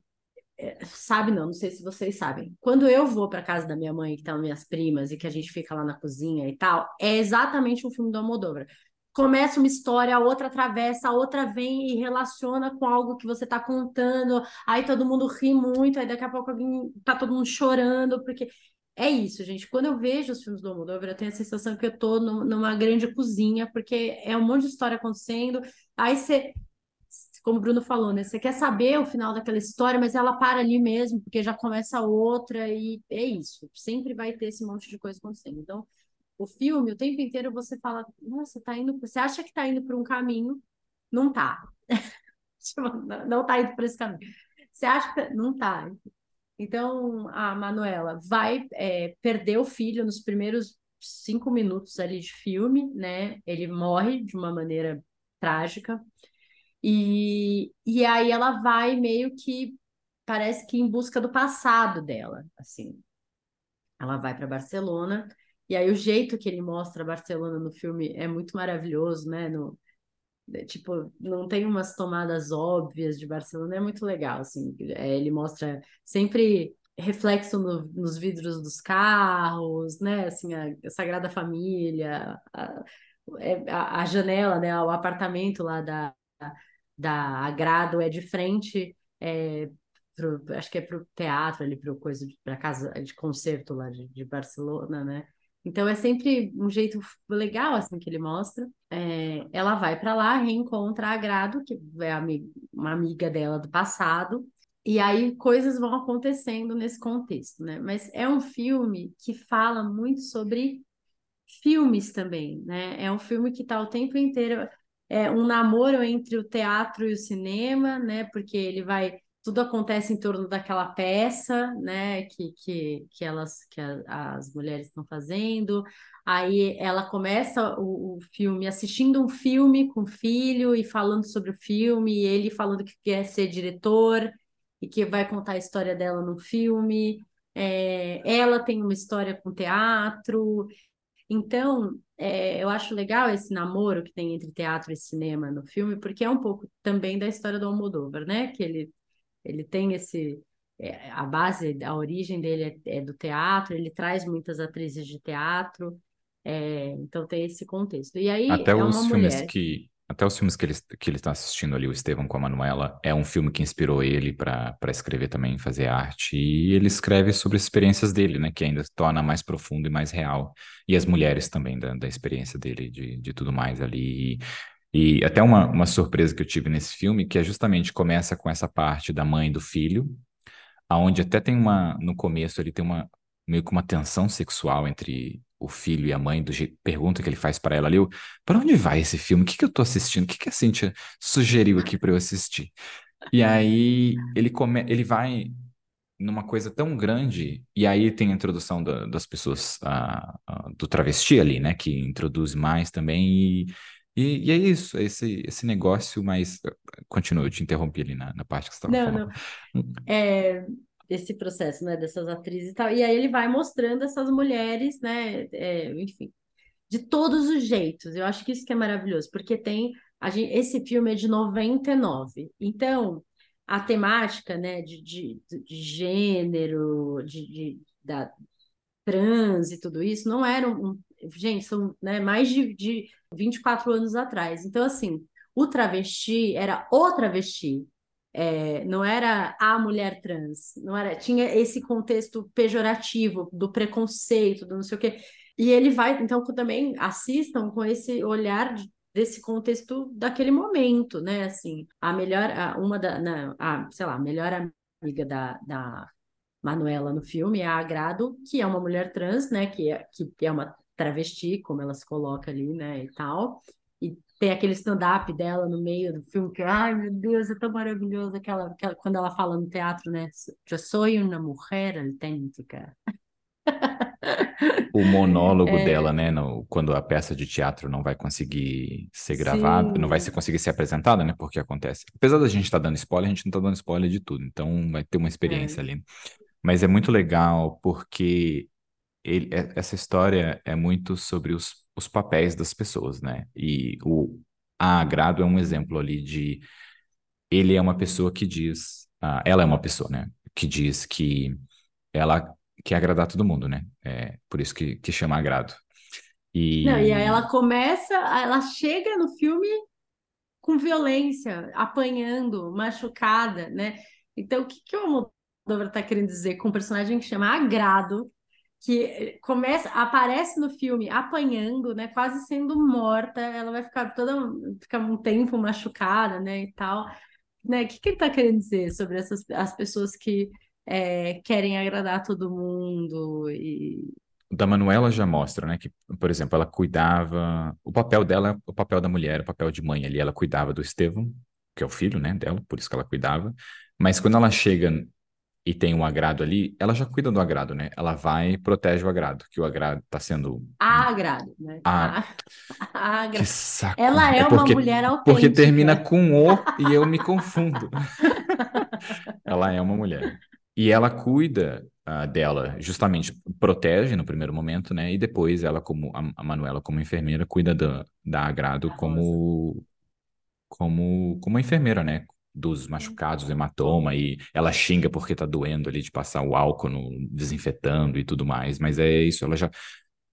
sabe não, não sei se vocês sabem. Quando eu vou para casa da minha mãe, que estão minhas primas, e que a gente fica lá na cozinha e tal, é exatamente um filme do Almodóvar. Começa uma história, a outra atravessa, a outra vem e relaciona com algo que você está contando, aí todo mundo ri muito, aí daqui a pouco alguém tá todo mundo chorando, porque é isso, gente. Quando eu vejo os filmes do Almodóvar, eu tenho a sensação que eu tô numa grande cozinha, porque é um monte de história acontecendo, aí você como o Bruno falou, né? Você quer saber o final daquela história, mas ela para ali mesmo, porque já começa outra e é isso. Sempre vai ter esse monte de coisa acontecendo. Então, o filme, o tempo inteiro você fala, nossa, tá indo, você acha que tá indo por um caminho, não tá. *laughs* Tipo, não tá indo por esse caminho. Você acha que não tá. Então, a Manuela vai é, perder o filho nos primeiros cinco minutos ali de filme, né? Ele morre de uma maneira trágica. E, e aí ela vai meio que parece que em busca do passado dela, assim. Ela vai para Barcelona e aí o jeito que ele mostra Barcelona no filme é muito maravilhoso, né? No, é, tipo, não tem umas tomadas óbvias de Barcelona, é muito legal, assim. É, ele mostra sempre reflexo no, nos vidros dos carros, né? Assim, a, a Sagrada Família, a, é, a, a, janela, né? O apartamento lá da da Agrado é de frente, é, pro, acho que é para o teatro, ali para coisa para casa de concerto lá de, de, Barcelona, né? Então é sempre um jeito legal assim que ele mostra. É, ela vai para lá, reencontra a Agrado, que é uma amiga dela do passado, e aí coisas vão acontecendo nesse contexto, né? Mas é um filme que fala muito sobre filmes também, né? É um filme que está o tempo inteiro é um namoro entre o teatro e o cinema, né? Porque ele vai tudo acontece em torno daquela peça, né, que, que, que elas que a, as mulheres estão fazendo. Aí ela começa o, o, filme assistindo um filme com o filho e falando sobre o filme, e ele falando que quer ser diretor e que vai contar a história dela no filme. É, ela tem uma história com teatro. Então, é, eu acho legal esse namoro que tem entre teatro e cinema no filme, porque é um pouco também da história do Almodóvar, né? Que ele, ele tem esse. É, a base, a origem dele é, é, do teatro, ele traz muitas atrizes de teatro, é, então tem esse contexto. E aí Até é os filmes mulher... que até os filmes que ele, que ele está assistindo ali, o Estevão com a Manuela, é um filme que inspirou ele para escrever também, fazer arte. E ele escreve sobre as experiências dele, né? Que ainda torna mais profundo e mais real. E as mulheres também, da, da experiência dele, de, de tudo mais ali. E, e até uma, uma surpresa que eu tive nesse filme, que é justamente começa com essa parte da mãe e do filho, aonde até tem uma, no começo ele tem uma, meio que uma tensão sexual entre o filho e a mãe, do jeito, pergunta que ele faz para ela ali, para onde vai esse filme? O que, que eu tô assistindo? O que, que a Cintia sugeriu aqui para eu assistir? E aí ele, come, ele vai numa coisa tão grande, e aí tem a introdução da, das pessoas, a, a, do travesti ali, né, que introduz mais também, e, e, e, é isso, esse, esse negócio, mas continua, eu te interrompi ali na, na parte que você estava falando. Não, não. É, esse processo, né, dessas atrizes e tal. E aí ele vai mostrando essas mulheres, né, é, enfim, de todos os jeitos. Eu acho que isso que é maravilhoso, porque tem gente, esse filme é de 99. Então, a temática, né, de, de, de gênero, de, de da trans e tudo isso, não era um, gente, são né, mais de, de 24 anos atrás. Então, assim, o travesti era o travesti, é, não era a mulher trans, não era, tinha esse contexto pejorativo do preconceito, do não sei o quê. E ele vai, então, também assistam com esse olhar de, desse contexto daquele momento, né? Assim, a melhor, a, uma da, na, a, sei lá, a melhor amiga da, da Manuela no filme é a Agrado, que é uma mulher trans, né? Que é, que é uma travesti, como ela se coloca ali, né? E tal tem aquele stand-up dela no meio do filme, que, ai meu Deus, é tão maravilhoso, aquela, aquela, quando ela fala no teatro, né? Eu sou uma mulher autêntica. O monólogo *laughs* é... dela, né? No, quando a peça de teatro não vai conseguir ser gravada, Sim. não vai ser, conseguir ser apresentada, né? Porque acontece. Apesar da gente estar tá dando spoiler, a gente não está dando spoiler de tudo, então vai ter uma experiência é. ali. Mas é muito legal porque ele, é, essa história é muito sobre os os papéis das pessoas, né? E o a Agrado é um exemplo ali de ele é uma pessoa que diz, uh, ela é uma pessoa, né? Que diz que ela quer agradar todo mundo, né? É por isso que, que chama Agrado. E... Não, e aí ela começa, ela chega no filme com violência, apanhando, machucada, né? Então, o que, que o Almodóvar está querendo dizer com um personagem que chama Agrado, que começa, aparece no filme apanhando, né, quase sendo morta, ela vai ficar toda ficar um tempo machucada, né, e tal, né? O que, que ele está querendo dizer sobre essas as pessoas que é, querem agradar todo mundo e da Manuela já mostra, né, que, por exemplo, ela cuidava, o papel dela, o papel da mulher, o papel de mãe ali, ela cuidava do Estevão, que é o filho, né, dela, por isso que ela cuidava. Mas quando ela chega e tem um agrado ali, ela já cuida do agrado, né? Ela vai e protege o agrado, que o agrado tá sendo. A agrado, né? *laughs* A... a agrado. Que saco. Ela é, é porque, uma mulher autêntica. Porque termina com o e eu me confundo. *laughs* ela é uma mulher. E ela cuida uh, dela, justamente protege no primeiro momento, né? E depois ela, como a, a Manuela, como enfermeira, cuida da, da agrado como, como, como enfermeira, né? Dos machucados, hematoma, e ela xinga porque tá doendo ali de passar o álcool no, desinfetando e tudo mais, mas é isso, ela já.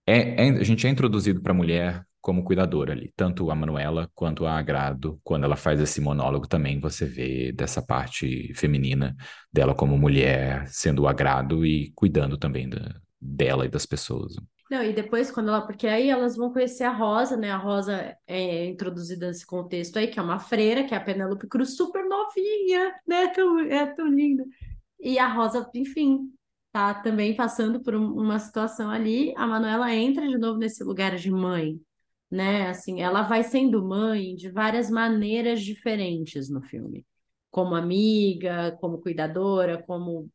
É, é a gente é introduzido para a mulher como cuidadora ali. Tanto a Manuela quanto a Agrado, quando ela faz esse monólogo também, você vê dessa parte feminina dela como mulher, sendo o agrado e cuidando também da, dela e das pessoas. Não, e depois quando ela, porque aí elas vão conhecer a Rosa, né? A Rosa é introduzida nesse contexto aí, que é uma freira, que é a Penélope Cruz, super novinha, né? Tão, é tão linda. E a Rosa, enfim, tá também passando por uma situação ali. A Manuela entra de novo nesse lugar de mãe, né? Assim, ela vai sendo mãe de várias maneiras diferentes no filme. Como amiga, como cuidadora, como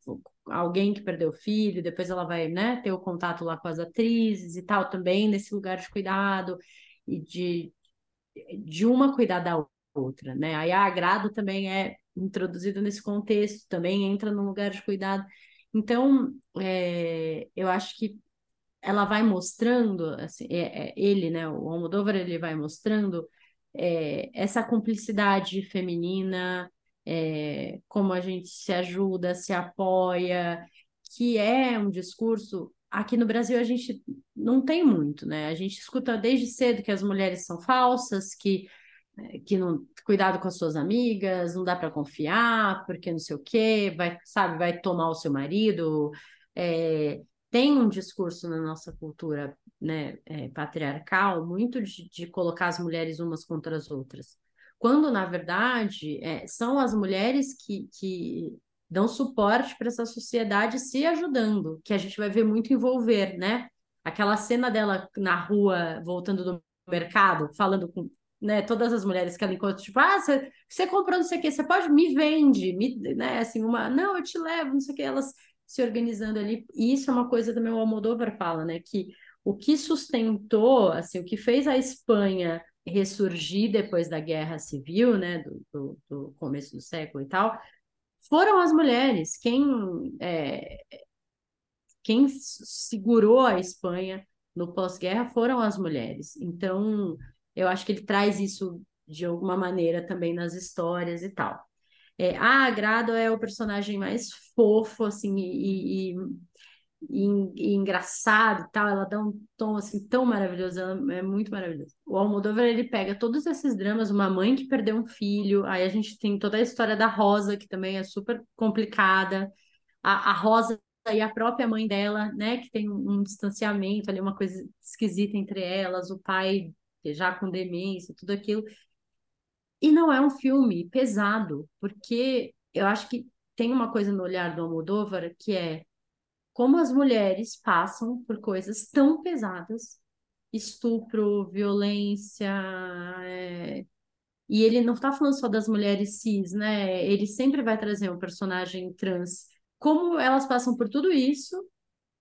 alguém que perdeu o filho, depois ela vai, né, ter o contato lá com as atrizes e tal, também nesse lugar de cuidado e de, de uma cuidar da outra, né? Aí a agrado também é introduzido nesse contexto, também entra num lugar de cuidado. Então, é, eu acho que ela vai mostrando, assim, é, é, ele, né, o Almodóvar, ele vai mostrando é, essa cumplicidade feminina, é, como a gente se ajuda, se apoia, que é um discurso. Aqui no Brasil a gente não tem muito, né? A gente escuta desde cedo que as mulheres são falsas, que que não cuidado com as suas amigas, não dá para confiar, porque não sei o quê, vai, sabe, vai tomar o seu marido. É, tem um discurso na nossa cultura né, é, patriarcal muito de, de, colocar as mulheres umas contra as outras quando na verdade é, são as mulheres que, que dão suporte para essa sociedade se ajudando, que a gente vai ver muito envolver, né? Aquela cena dela na rua, voltando do mercado, falando com né, todas as mulheres que ela encontra, tipo, ah, você, comprou não sei o quê, você pode, me vende, me, né, assim, uma, não, eu te levo, não sei o quê, elas se organizando ali, e isso é uma coisa também o Almodóvar fala, né, que o que sustentou, assim, o que fez a Espanha ressurgir depois da guerra civil, né, do, do, do começo do século e tal, foram as mulheres. Quem, é, quem segurou a Espanha no pós-guerra foram as mulheres. Então, eu acho que ele traz isso de alguma maneira também nas histórias e tal. É, a Agrado é o personagem mais fofo, assim, e, e e, e, engraçado e tal, ela dá um tom assim tão maravilhoso, ela é muito maravilhosa. O Almodóvar ele pega todos esses dramas, uma mãe que perdeu um filho, aí a gente tem toda a história da Rosa que também é super complicada, a, a Rosa e a própria mãe dela, né, que tem um, um distanciamento ali, uma coisa esquisita entre elas, o pai já com demência, tudo aquilo. E não é um filme pesado, porque eu acho que tem uma coisa no olhar do Almodóvar que é como as mulheres passam por coisas tão pesadas, estupro, violência, é... e ele não está falando só das mulheres cis, né? Ele sempre vai trazer um personagem trans, como elas passam por tudo isso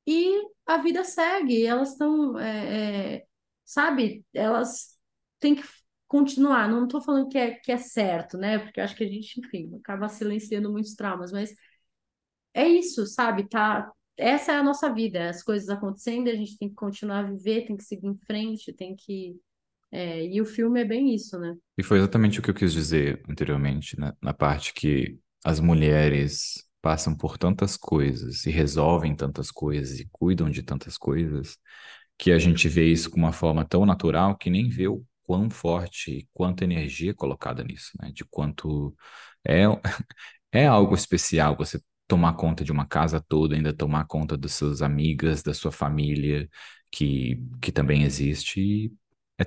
e a vida segue, elas estão, é, é, sabe? Elas têm que continuar. Não estou falando que é, que é certo, né? Porque acho que a gente, enfim, acaba silenciando muitos traumas, mas é isso, sabe? Tá, essa é a nossa vida, as coisas acontecendo, a gente tem que continuar a viver, tem que seguir em frente, tem que. É, e o filme é bem isso, né? E foi exatamente o que eu quis dizer anteriormente, né? na parte que as mulheres passam por tantas coisas e resolvem tantas coisas e cuidam de tantas coisas, que a gente vê isso com uma forma tão natural que nem vê o quão forte e quanta energia é colocada nisso, né? De quanto é, *laughs* é algo especial você tomar conta de uma casa toda, ainda tomar conta das suas amigas, da sua família, que, que também existe. É,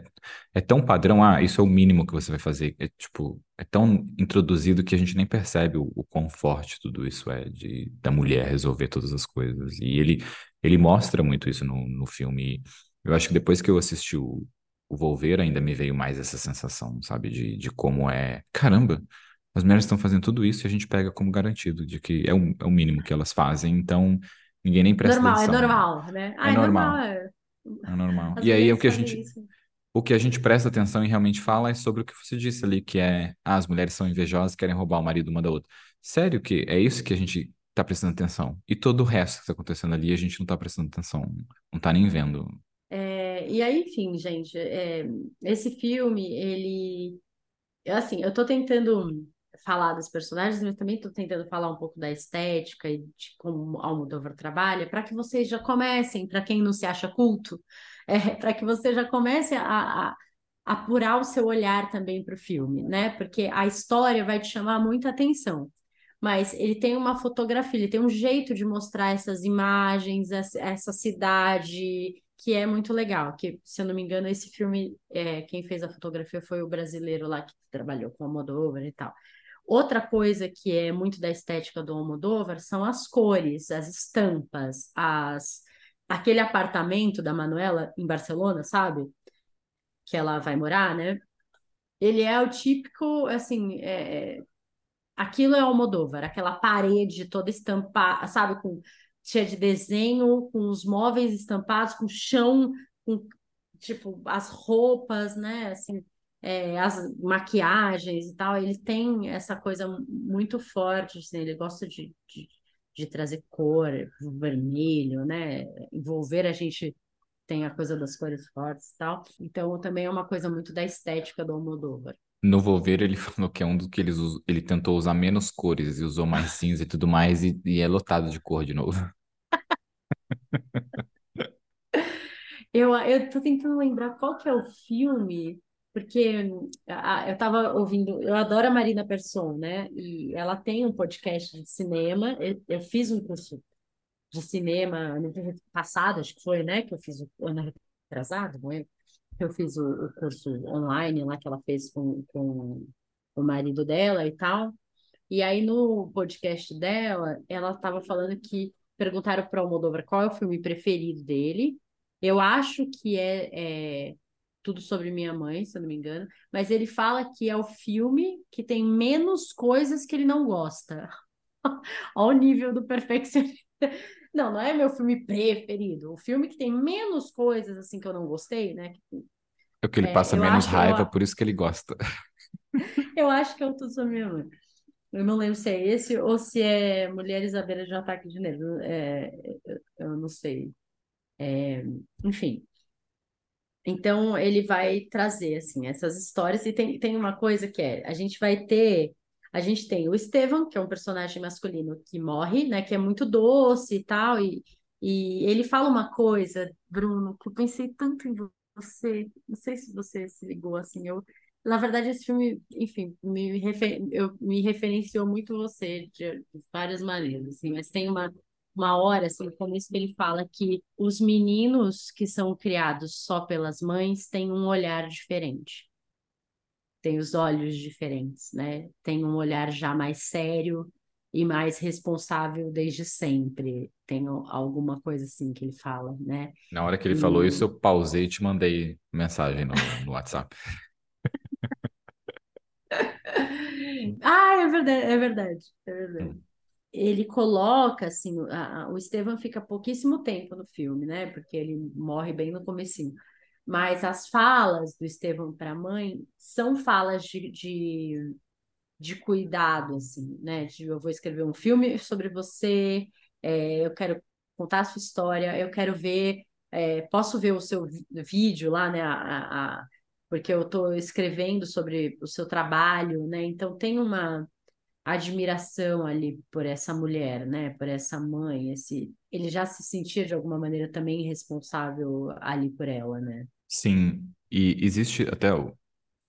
é tão padrão, ah, isso é o mínimo que você vai fazer. É tipo, é tão introduzido que a gente nem percebe o, o quão forte tudo isso é de da mulher resolver todas as coisas. E ele, ele mostra muito isso no, no filme. Eu acho que depois que eu assisti o, o Volver, ainda me veio mais essa sensação, sabe, de, de como é. Caramba! As mulheres estão fazendo tudo isso e a gente pega como garantido de que é o, é o mínimo que elas fazem, então ninguém nem presta normal, é atenção. É normal, né? Ah, é, é normal. É. é normal. As e aí é o que a gente isso. o que a gente presta atenção e realmente fala é sobre o que você disse ali, que é ah, as mulheres são invejosas, querem roubar o marido uma da outra. Sério que é isso que a gente tá prestando atenção? E todo o resto que está acontecendo ali a gente não tá prestando atenção, não tá nem vendo. É, e aí, enfim, gente, é, esse filme, ele assim, eu tô tentando falar dos personagens, mas também estou tentando falar um pouco da estética e de como Almodóvar trabalha, para que vocês já comecem, para quem não se acha culto, *laughs* é, para que você já comece a, a apurar o seu olhar também para o filme, né? Porque a história vai te chamar muita atenção. Mas ele tem uma fotografia, ele tem um jeito de mostrar essas imagens, essa cidade, que é muito legal. Que, se eu não me engano, esse filme, é, quem fez a fotografia foi o brasileiro lá que trabalhou com o Almodóvar e tal. Outra coisa que é muito da estética do Almodóvar são as cores, as estampas, as aquele apartamento da Manuela em Barcelona, sabe? Que ela vai morar, né? Ele é o típico, assim, é... é aquilo é Almodóvar, aquela parede toda estampada, sabe, com cheia de desenho, com os móveis estampados, com chão, com tipo as roupas, né? Assim, é, as maquiagens e tal. Ele tem essa coisa muito forte, assim, ele gosta de, de, de trazer cor, vermelho, né? Envolver a gente tem a coisa das cores fortes e tal. Então também é uma coisa muito da estética do Almodóvar. No Volver, ele *laughs* falou que é um dos que eles ele tentou usar menos cores e usou mais cinza e tudo mais, e, e é lotado de cor de novo. *laughs* Eu, eu tô tentando lembrar qual que é o filme, porque a, eu tava ouvindo, eu adoro a Marina Persson, né? E ela tem um podcast de cinema. Eu, eu fiz um curso de cinema no passado, acho que foi, né? Que eu fiz o ano retrasado, não é? Eu fiz o, o curso online lá que ela fez com, com o marido dela e tal. E aí no podcast dela, ela estava falando que perguntaram para o Almodóvar qual é o filme preferido dele. Eu acho que é, é, Tudo Sobre Minha Mãe, se eu não me engano, mas ele fala que é o filme que tem menos coisas que ele não gosta. *laughs* Ao nível do perfeccionismo. Não, não é meu filme preferido. O filme que tem menos coisas assim que eu não gostei, né? É o que ele é, passa menos raiva, eu... por isso que ele gosta. *laughs* eu acho que é o Tudo Sobre Minha Mãe. Eu não lembro se é esse ou se é Mulheres à Beira de um Ataque de Nervos. É, eu não sei. É, enfim. Então, ele vai trazer, assim, essas histórias. E tem, tem uma coisa que é, a gente vai ter... A gente tem o Estevam, que é um personagem masculino que morre, né? Que é muito doce e tal. E, e ele fala uma coisa, Bruno, que eu pensei tanto em você. Não sei se você se ligou, assim. Eu, na verdade, esse filme, enfim, me, refer... eu, me referenciou muito você de, várias maneiras, assim, mas tem uma, uma hora, assim, no começo que ele fala que os meninos que são criados só pelas mães têm um olhar diferente. Tem os olhos diferentes, né? Tem um olhar já mais sério e mais responsável desde sempre. Tem alguma coisa assim que ele fala, né? Na hora que ele e... falou isso, eu pausei e te mandei mensagem no, no WhatsApp. *laughs* ah, é verdade, é verdade, é verdade. Hum. Ele coloca, assim, a, o Estevam fica pouquíssimo tempo no filme, né? Porque ele morre bem no comecinho. Mas as falas do Estevam para a mãe são falas de, de, de, cuidado, assim, né? De, eu vou escrever um filme sobre você, é, eu quero contar a sua história, eu quero ver, é, posso ver o seu vídeo lá, né? A, a, porque eu estou escrevendo sobre o seu trabalho, né? Então tem uma admiração ali por essa mulher, né? Por essa mãe, esse ele já se sentia de alguma maneira também responsável ali por ela, né? Sim, e existe até o,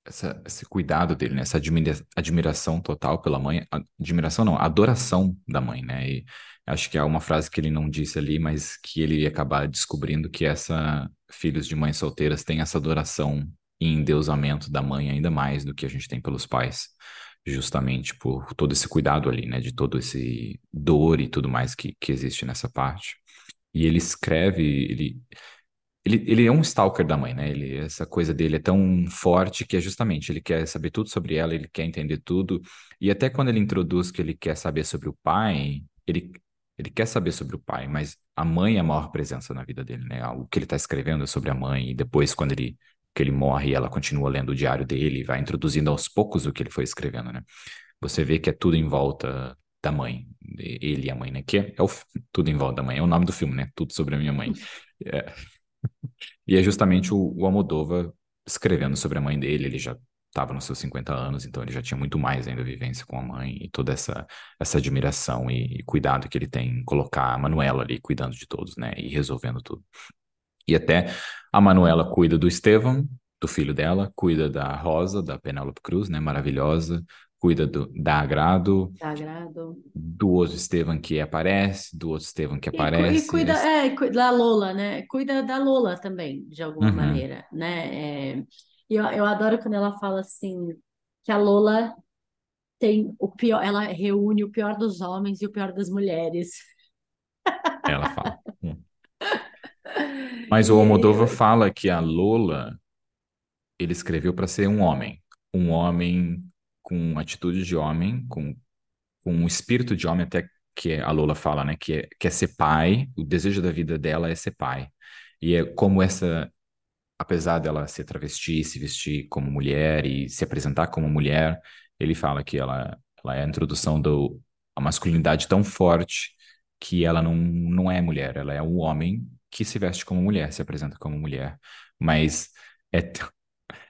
essa, esse cuidado dele, né? Essa admira, admiração total pela mãe, admiração não, adoração da mãe, né? E acho que há uma frase que ele não disse ali, mas que ele ia acabar descobrindo que essa filhos de mães solteiras têm essa adoração e endeusamento da mãe ainda mais do que a gente tem pelos pais, justamente por todo esse cuidado ali, né, de todo esse dor e tudo mais que, que existe nessa parte. E ele escreve, ele, ele, ele é um stalker da mãe, né? Ele, essa coisa dele é tão forte que é justamente ele quer saber tudo sobre ela, ele quer entender tudo. E até quando ele introduz que ele quer saber sobre o pai, ele, ele quer saber sobre o pai, mas a mãe é a maior presença na vida dele, né? O que ele está escrevendo é sobre a mãe, e depois, quando ele que ele morre e ela continua lendo o diário dele, vai introduzindo aos poucos o que ele foi escrevendo, né? Você vê que é tudo em volta da mãe, ele e a mãe, né? Que é, é o, tudo em volta da mãe, é o nome do filme, né? Tudo sobre a minha mãe. *laughs* É. E é justamente o, o Almodóvar escrevendo sobre a mãe dele, ele já estava nos seus 50 anos, então ele já tinha muito mais ainda vivência com a mãe e toda essa, essa admiração e, e cuidado que ele tem em colocar a Manuela ali cuidando de todos, né, e resolvendo tudo. E até a Manuela cuida do Estevão, do filho dela, cuida da Rosa, da Penélope Cruz, né, maravilhosa, cuida do, da Agrado, da Agrado, do outro Estevam que aparece, do outro Estevam que aparece. E, cuida, é, da Lola, né? Cuida da Lola também, de alguma uhum. maneira, né? É, eu, eu adoro quando ela fala assim, que a Lola tem o pior, ela reúne o pior dos homens e o pior das mulheres. Ela fala. *laughs* Mas o Almodóvar fala que a Lola ele escreveu para ser um homem, um homem com atitude de homem, com, com um espírito de homem, até que a Lola fala, né, que é, que é ser pai, o desejo da vida dela é ser pai. E é como essa, apesar dela ser travesti, se vestir como mulher e se apresentar como mulher, ele fala que ela, ela é a introdução da masculinidade tão forte que ela não, não é mulher, ela é um homem que se veste como mulher, se apresenta como mulher, mas é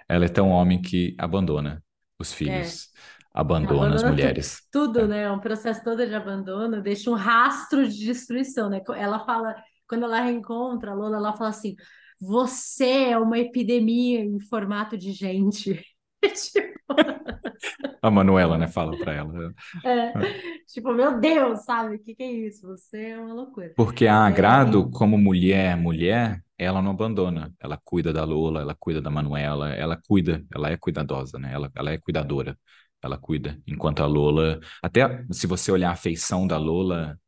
ela é tão homem que abandona os filhos. É. Abandona, abandona, as mulheres. Tudo, é. né? Um processo todo de abandono, deixa um rastro de destruição, né? Ela fala, quando ela reencontra a Lola, ela fala assim: você é uma epidemia em formato de gente. Tipo... *laughs* A Manuela, né, fala para ela. É, é, tipo, meu Deus, sabe? O que, que é isso? Você é uma loucura. Porque a Agrado, é... como mulher, mulher, ela não abandona. Ela cuida da Lola, ela cuida da Manuela, ela cuida, ela é cuidadosa, né? Ela, ela é cuidadora. Ela cuida. Enquanto a Lola, até se você olhar a feição da Lola,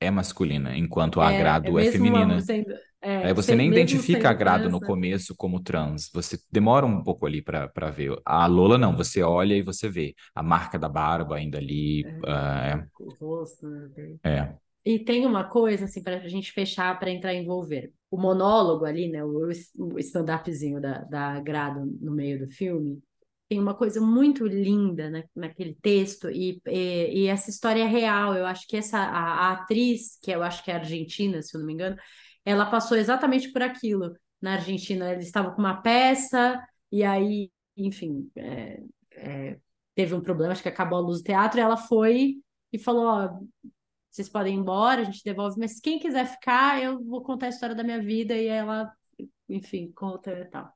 é masculina, enquanto a é, Agrado é, é feminina. Sendo, é, é, você nem identifica a Grado no começo como trans, você demora um pouco ali para ver. A Lola não, você olha e você vê a marca da barba ainda ali. É, uh, o rosto. Né? É. E tem uma coisa, assim, para a gente fechar, para entrar em envolver. O monólogo ali, né, o, o stand-upzinho da, da Grado no meio do filme, tem uma coisa muito linda né, naquele texto, e, e, e, essa história é real. Eu acho que essa a, a, atriz, que eu acho que é argentina, se eu não me engano, ela passou exatamente por aquilo. Na Argentina, eles estavam com uma peça, e aí, enfim, é, é, teve um problema, acho que acabou a luz do teatro, e ela foi e falou: Ó, vocês podem ir embora, a gente devolve, mas quem quiser ficar, eu vou contar a história da minha vida, e ela, enfim, conta e tal.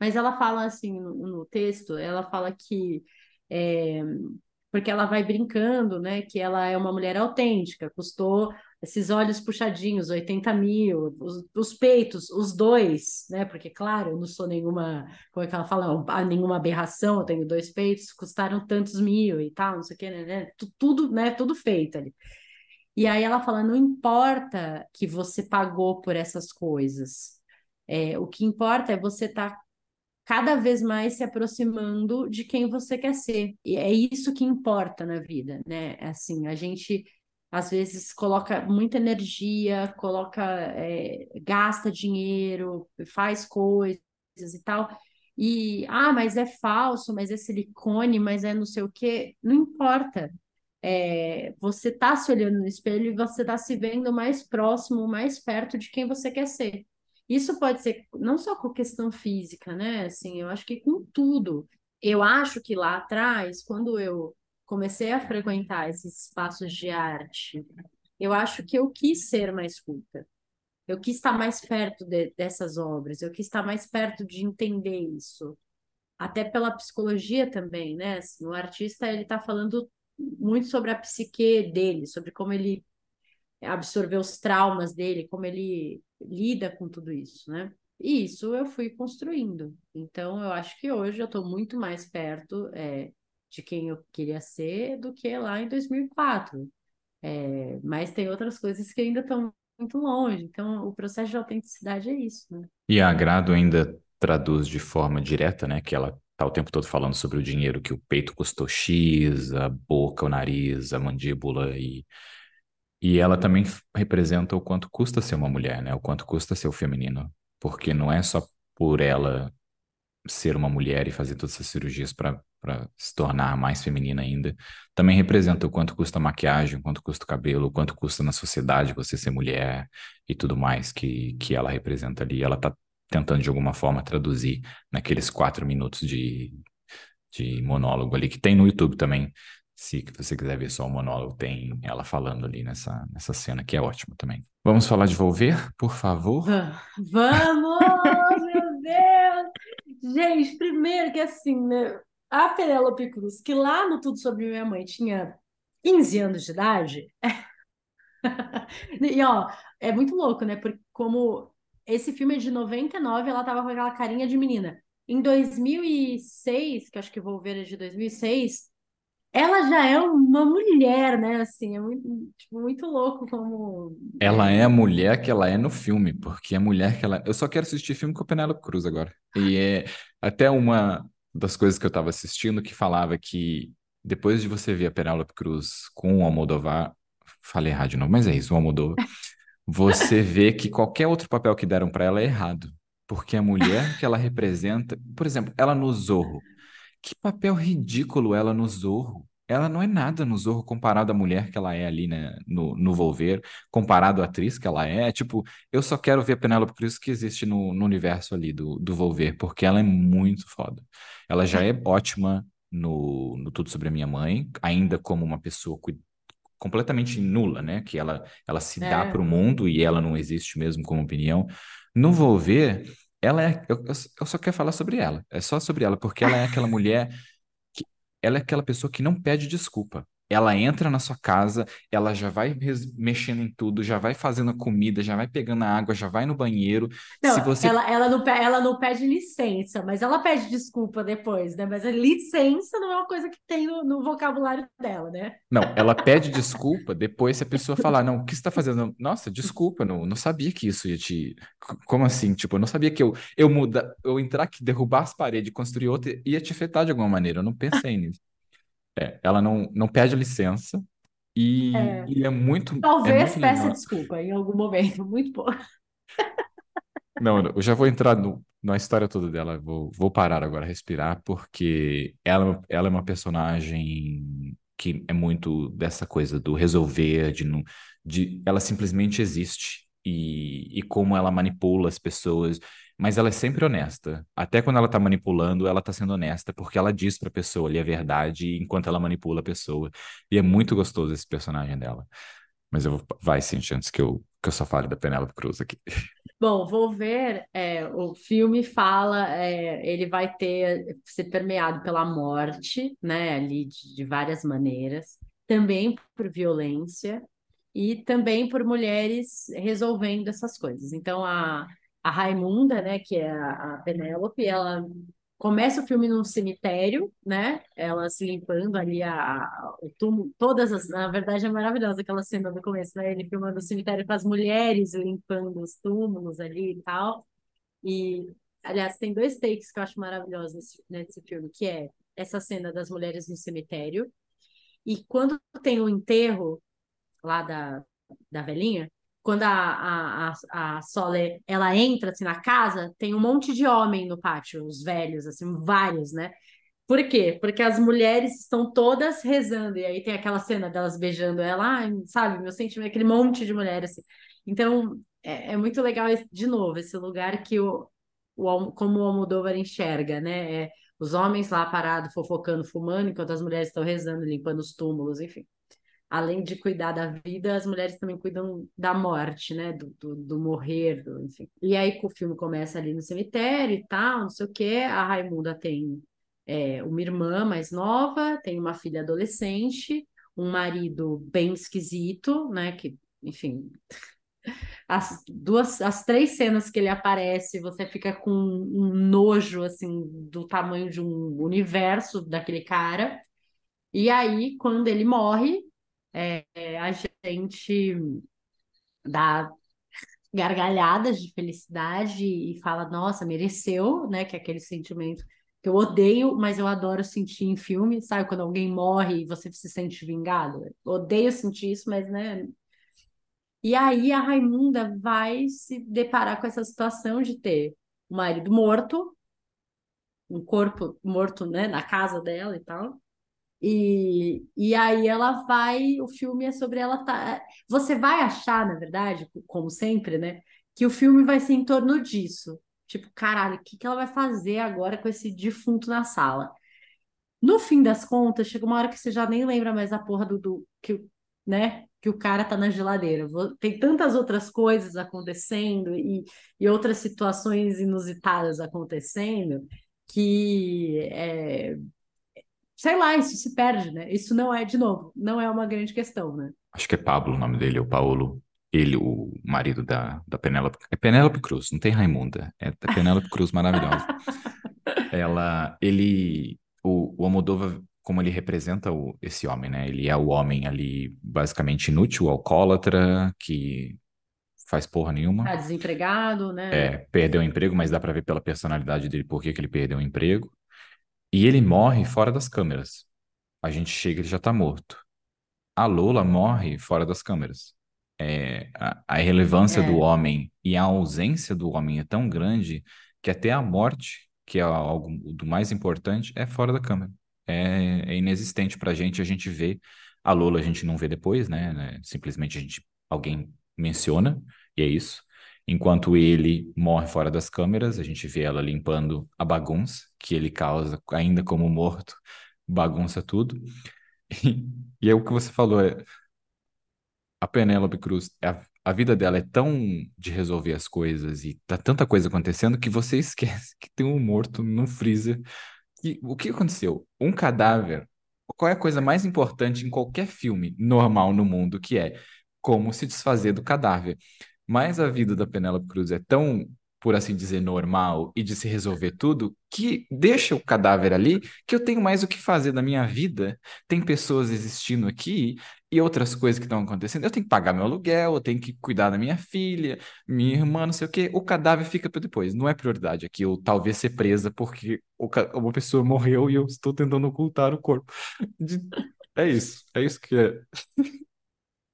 Mas ela fala assim no, no texto, ela fala que é, porque ela vai brincando, né? Que ela é uma mulher autêntica, custou esses olhos puxadinhos, 80 mil, os, os, peitos, os dois, né? Porque, claro, eu não sou nenhuma, como é que ela fala, nenhuma aberração, eu tenho dois peitos, custaram tantos mil e tal, não sei o que, né? né tudo, né? Tudo feito ali. E aí ela fala: não importa que você pagou por essas coisas. É, o que importa é você estar tá cada vez mais se aproximando de quem você quer ser. E é isso que importa na vida, né? Assim, a gente às vezes coloca muita energia, coloca, é, gasta dinheiro, faz coisas e tal. E, ah, mas é falso, mas é silicone, mas é não sei o quê. Não importa é, você está se olhando no espelho e você está se vendo mais próximo, mais perto de quem você quer ser. Isso pode ser não só com questão física, né? Assim, eu acho que com tudo. Eu acho que lá atrás, quando eu comecei a frequentar esses espaços de arte, eu acho que eu quis ser mais culta. Eu quis estar mais perto de, dessas obras, eu quis estar mais perto de entender isso. Até pela psicologia também, né? Assim, o artista ele está falando muito sobre a psique dele, sobre como ele absorveu os traumas dele, como ele lida com tudo isso, né? E isso eu fui construindo. Então, eu acho que hoje eu estou muito mais perto é, de quem eu queria ser do que lá em 2004. É, mas tem outras coisas que ainda estão muito longe. Então, o processo de autenticidade é isso, né? E a Agrado ainda traduz de forma direta, né? Que ela tá o tempo todo falando sobre o dinheiro que o peito custou X, a boca, o nariz, a mandíbula e e ela também representa o quanto custa ser uma mulher, né? O quanto custa ser o feminino, porque não é só por ela ser uma mulher e fazer todas essas cirurgias para se tornar mais feminina ainda, também representa o quanto custa a maquiagem, o quanto custa o cabelo, o quanto custa na sociedade você ser mulher e tudo mais que, que ela representa ali. Ela tá tentando de alguma forma traduzir naqueles quatro minutos de, de monólogo ali, que tem no YouTube também. Se você quiser ver só o monólogo, tem ela falando ali nessa, nessa cena, que é ótimo também. Vamos falar de Volver, por favor? Vamos, meu Deus! Gente, primeiro que assim, né? A Penélope Cruz, que lá no Tudo Sobre Minha Mãe tinha 15 anos de idade. *laughs* e ó, é muito louco, né? Porque como esse filme é de 99, ela tava com aquela carinha de menina. Em 2006, que acho que vou ver é de 2006, ela já é uma mulher, né? Assim, é muito, tipo, muito louco como. Ela é a mulher que ela é no filme, porque a mulher que ela. Eu só quero assistir filme com a Penélope Cruz agora. E é até uma das coisas que eu estava assistindo que falava que depois de você ver a Penélope Cruz com o Almodóvar, falei errado de novo, mas é isso, o Almodóvar, *laughs* você vê que qualquer outro papel que deram para ela é errado. Porque a mulher que ela representa, por exemplo, ela no Zorro. Que papel ridículo ela no Zorro. Ela não é nada no Zorro comparado à mulher que ela é ali, né, no, no Volver, comparado à atriz que ela é. Tipo, eu só quero ver a Penélope Cruz que existe no, no universo ali do, do Volver, porque ela é muito foda. Ela já é ótima no, no Tudo Sobre a Minha Mãe, ainda como uma pessoa completamente nula, né? Que ela, ela se dá É. para o mundo e ela não existe mesmo como opinião. No Volver, ela é. Eu, eu só quero falar sobre ela. É só sobre ela, porque ela é aquela mulher. Ela é aquela pessoa que não pede desculpa. Ela entra na sua casa, ela já vai mexendo em tudo, já vai fazendo a comida, já vai pegando a água, já vai no banheiro. Se Não, você ela, ela, não, ela não pede licença, mas ela pede desculpa depois, né? Mas a licença não é uma coisa que tem no, no vocabulário dela, né? Não, ela pede desculpa depois se a pessoa falar, não, o que você está fazendo? Nossa, desculpa, não, não sabia que isso ia te. Como assim? Tipo, eu não sabia que eu, eu muda, eu entrar aqui, derrubar as paredes, construir outra, ia te afetar de alguma maneira. Eu não pensei nisso. É, ela não, não pede licença e, É, e é muito, é talvez muito peça legal. desculpa em algum momento, *laughs* muito bom. Não, eu já vou entrar no, na história toda dela. Vou, vou parar agora, respirar, porque ela, ela é uma personagem que é muito dessa coisa do resolver, de, não- de ela simplesmente existe e, e como ela manipula as pessoas. Mas ela é sempre honesta. Até quando ela tá manipulando, ela tá sendo honesta, porque ela diz pra pessoa ali a verdade enquanto ela manipula a pessoa. E é muito gostoso esse personagem dela. Mas eu vou. Vai, Cintia, antes que eu, que eu só fale da Penélope Cruz aqui. *laughs* Bom, vou ver. é, o filme fala, é, ele vai ter ser permeado pela morte, né, ali de, de várias maneiras, também por violência e também por mulheres resolvendo essas coisas. Então a, a Raimunda, né, que é a, Penélope, ela começa o filme num cemitério, né? Ela se limpando ali a, a- o túmulo, todas as, na verdade é maravilhosa aquela cena do começo, né? Ele filmando o cemitério com as mulheres limpando os túmulos ali e tal. E, aliás, tem dois takes que eu acho maravilhosos nesse, nesse filme, que é essa cena das mulheres no cemitério e quando tem o enterro lá da, da velhinha, quando a, a, a, Sole, ela entra assim na casa, tem um monte de homem no pátio, os velhos, assim, vários, né? Por quê? Porque as mulheres estão todas rezando, e aí tem aquela cena delas beijando ela, sabe? Meu sentimento, aquele monte de mulher, assim. Então, é, é muito legal, de novo, esse lugar que o, o como o Almodóvar enxerga, né? É, os homens lá parados, fofocando, fumando, enquanto as mulheres estão rezando, limpando os túmulos, enfim além de cuidar da vida, as mulheres também cuidam da morte, né? Do, do, do morrer, do, enfim. E aí o filme começa ali no cemitério e tal, não sei o quê. A Raimunda tem é, uma irmã mais nova, tem uma filha adolescente, um marido bem esquisito, né? Que, enfim, *laughs* as duas, as três cenas que ele aparece, você fica com um nojo assim do tamanho de um universo daquele cara. E aí, quando ele morre, é, a gente dá gargalhadas de felicidade e fala, nossa, mereceu, né? Que é aquele sentimento que eu odeio, mas eu adoro sentir em filme, sabe? Quando alguém morre e você se sente vingado. Eu odeio sentir isso, mas, né? E aí a Raimunda vai se deparar com essa situação de ter o marido morto, um corpo morto, né, na casa dela e tal. E, e aí ela vai, o filme é sobre ela tá. Você vai achar, na verdade, como sempre, né, que o filme vai ser em torno disso. Tipo, caralho, o que que ela vai fazer agora com esse defunto na sala? no fim das contas, chega uma hora que você já nem lembra mais a porra do, do que, né? Que o cara tá na geladeira. Tem tantas outras coisas acontecendo e, e outras situações inusitadas acontecendo que é, sei lá, isso se perde, né? Isso não é, de novo, não é uma grande questão, né? Acho que é Pablo o nome dele, o Paulo. Ele, o marido da, da Penélope. É Penélope Cruz, não tem Raimunda. É Penélope Cruz maravilhosa. *laughs* Ela, ele, o, o Almodóvar, como ele representa o, esse homem, né? Ele é o homem ali basicamente inútil, alcoólatra, que faz porra nenhuma. Tá desempregado, né? É, perdeu o emprego, mas dá pra ver pela personalidade dele por que ele perdeu o emprego. E ele morre fora das câmeras. A gente chega ele já tá morto. A Lola morre fora das câmeras. É, a, a relevância do É, homem e a ausência do homem é tão grande que até a morte, que é algo do mais importante, é fora da câmera. É, é inexistente pra gente. A gente vê a Lola, a gente não vê depois, né? né? Simplesmente a gente, alguém menciona e é isso. Enquanto ele morre fora das câmeras, a gente vê ela limpando a bagunça que ele causa, ainda como morto, bagunça tudo. E, é o que você falou, é, a Penélope Cruz, a, a vida dela é tão de resolver as coisas e tá tanta coisa acontecendo que você *laughs* esquece que tem um morto no freezer. E o que aconteceu? Um cadáver. Qual é a coisa mais importante em qualquer filme normal no mundo, que é como se desfazer do cadáver? Mas a vida da Penélope Cruz é tão, por assim dizer, normal e de se resolver tudo, que deixa o cadáver ali, que eu tenho mais o que fazer da minha vida. Tem pessoas existindo aqui e outras coisas que estão acontecendo. Eu tenho que pagar meu aluguel, eu tenho que cuidar da minha filha, minha irmã, não sei o quê. O cadáver fica para depois. Não é prioridade aqui. Eu talvez ser presa porque uma pessoa morreu e eu estou tentando ocultar o corpo. É isso. É isso que é.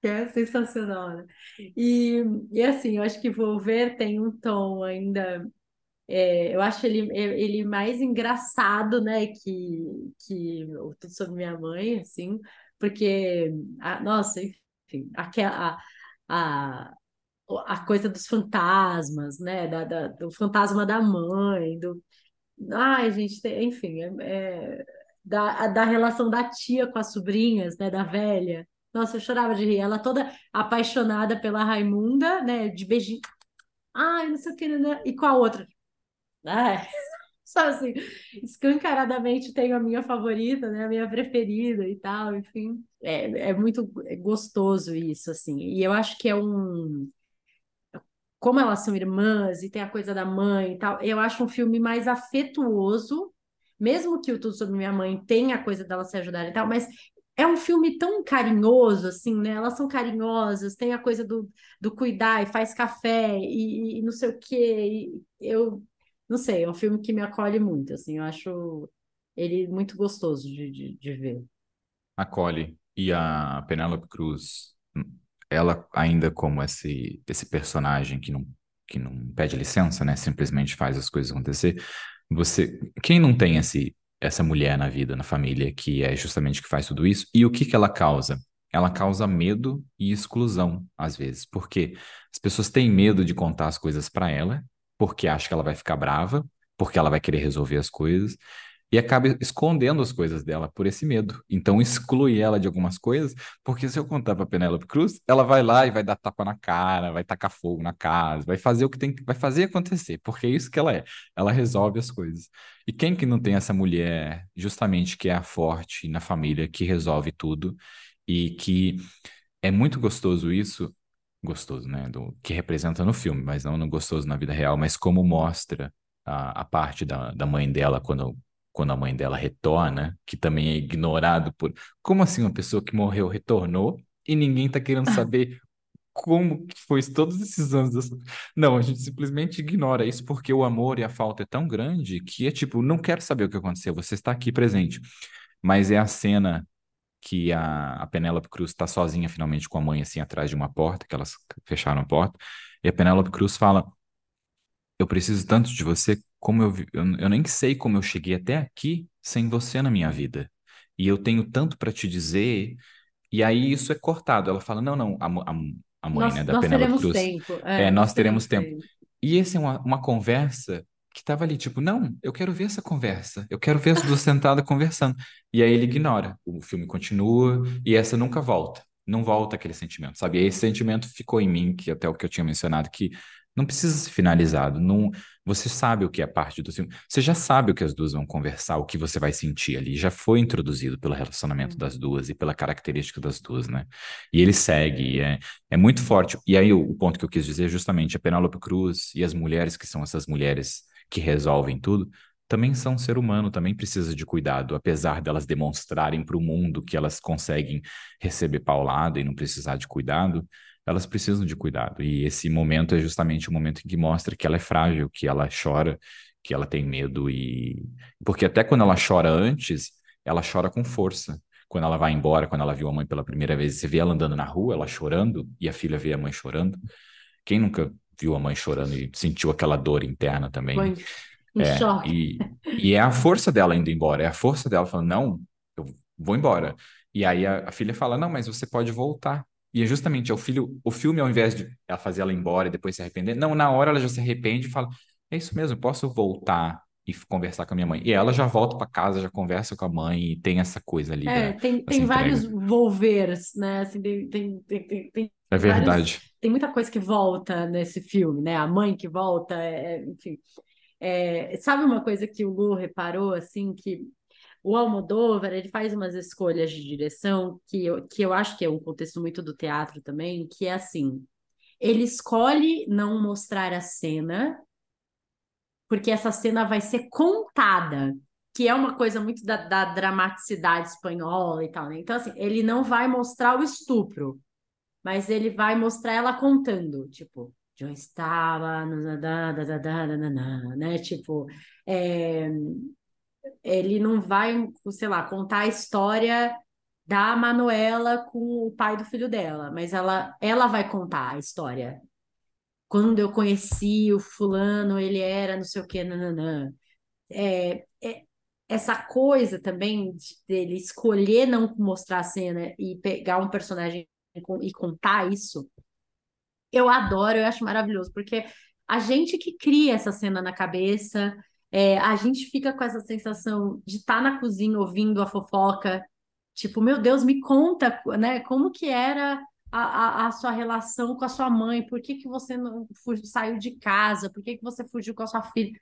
Que é sensacional, né? E, e assim, eu acho que Volver tem um tom ainda. é, eu acho ele, ele mais engraçado, né? Que, que o Tudo Sobre Minha Mãe, assim, porque, a, nossa, enfim, aquela. A, a coisa dos fantasmas, né? Da, da- do fantasma da mãe, do. Ai, gente, tem- enfim, é, é- da, da relação da tia com as sobrinhas, né? Da velha. Nossa, eu chorava de rir. Ela toda apaixonada pela Raimunda, né? De beijinho. Ai, não sei o que, né? E com a outra. Ai, *laughs* só assim, escancaradamente tenho a minha favorita, né? A minha preferida e tal, enfim. É, é muito gostoso isso, assim. E eu acho que é um como elas são irmãs e tem a coisa da mãe e tal, eu acho um filme mais afetuoso, mesmo que o Tudo Sobre Minha Mãe tenha a coisa delas se ajudarem e tal, mas é um filme tão carinhoso, assim, né? Elas são carinhosas, tem a coisa do, do cuidar e faz café e, e não sei o quê. Eu não sei, é um filme que me acolhe muito, assim, eu acho ele muito gostoso de, de, de ver. A Collie e a Penélope Cruz, ela ainda como esse, esse personagem que não, que não pede licença, né? Simplesmente faz as coisas acontecer. Você, quem não tem esse, essa mulher na vida, na família, que é justamente que faz tudo isso, e o que que ela causa? Ela causa medo e exclusão, às vezes, porque as pessoas têm medo de contar as coisas para ela, porque acham que ela vai ficar brava, porque ela vai querer resolver as coisas, e acaba escondendo as coisas dela por esse medo. Então exclui ela de algumas coisas, porque se eu contar para Penélope Cruz, ela vai lá e vai dar tapa na cara, vai tacar fogo na casa, vai fazer o que tem vai fazer acontecer, porque é isso que ela é. Ela resolve as coisas. E quem que não tem essa mulher, justamente que é a forte na família, que resolve tudo e que é muito gostoso isso, gostoso, né, do que representa no filme, mas não no gostoso na vida real, mas como mostra a, a parte da, da mãe dela quando quando a mãe dela retorna, que também é ignorado por. Como assim uma pessoa que morreu retornou e ninguém tá querendo *laughs* saber como que foi todos esses anos? dessa- Não, a gente simplesmente ignora isso porque o amor e a falta é tão grande que é tipo, não quero saber o que aconteceu, você está aqui presente. Mas é a cena que a, a Penélope Cruz está sozinha finalmente com a mãe assim atrás de uma porta, que elas fecharam a porta, e a Penélope Cruz fala eu preciso tanto de você, como eu, eu, eu nem sei como eu cheguei até aqui sem você na minha vida. E eu tenho tanto para te dizer, e aí isso é cortado. Ela fala: não, não, a, a, a mãe, né, Nós, da nós Penélope Cruz, tempo, é, é, nós nós teremos tempo. tempo. E essa é uma, uma conversa que tava ali, tipo, não, eu quero ver essa conversa, eu quero ver as duas *laughs* sentadas conversando. E aí ele ignora, o filme continua e essa nunca volta, não volta aquele sentimento, sabe? E esse sentimento ficou em mim, que até o que eu tinha mencionado, que não precisa ser finalizado, não, você sabe o que é parte do filme, você já sabe o que as duas vão conversar, o que você vai sentir ali, já foi introduzido pelo relacionamento das duas e pela característica das duas, né? E ele segue, é, é muito forte. E aí o, o ponto que eu quis dizer é justamente a Penélope Cruz e as mulheres que são essas mulheres que resolvem tudo, também são ser humano, também precisa de cuidado, apesar delas demonstrarem para o mundo que elas conseguem receber paulada e não precisar de cuidado, elas precisam de cuidado. E esse momento é justamente o momento em que mostra que ela é frágil, que ela chora, que ela tem medo e porque até quando ela chora antes, ela chora com força. Quando ela vai embora, quando ela viu a mãe pela primeira vez, você vê ela andando na rua, ela chorando, e a filha vê a mãe chorando. Quem nunca viu a mãe chorando e sentiu aquela dor interna também. Mãe, em é, choque. E, e é a força dela indo embora, é a força dela falando, não, eu vou embora. E aí a, a filha fala, não, mas você pode voltar. E é justamente é o filho, o filme, ao invés de ela fazer ela ir embora e depois se arrepender, não, na hora ela já se arrepende e fala, é isso mesmo, posso voltar e conversar com a minha mãe. E ela já volta para casa, já conversa com a mãe e tem essa coisa ali. É, da, tem, tem vários volvers, né? Assim, tem, tem, tem, tem, é verdade. Vários, tem muita coisa que volta nesse filme, né? A mãe que volta, é, é, enfim. É, sabe uma coisa que o Lu reparou, assim, que o Almodóvar, ele faz umas escolhas de direção que eu, que eu acho que é um contexto muito do teatro também, que é assim, ele escolhe não mostrar a cena porque essa cena vai ser contada, que é uma coisa muito da, da dramaticidade espanhola e tal, né? Então, assim, ele não vai mostrar o estupro, mas ele vai mostrar ela contando, tipo, eu estava, né? Tipo, é, ele não vai, sei lá, contar a história da Manuela com o pai do filho dela, mas ela, ela vai contar a história quando eu conheci o fulano, ele era não sei o que, nananã. É, é, essa coisa também dele escolher não mostrar a cena e pegar um personagem e contar isso, eu adoro, eu acho maravilhoso, porque a gente que cria essa cena na cabeça, é, a gente fica com essa sensação de estar tá na cozinha ouvindo a fofoca, tipo, meu Deus, me conta, né, como que era a, a, a, sua relação com a sua mãe, por que, que você não saiu de casa, por que, que você fugiu com a sua filha?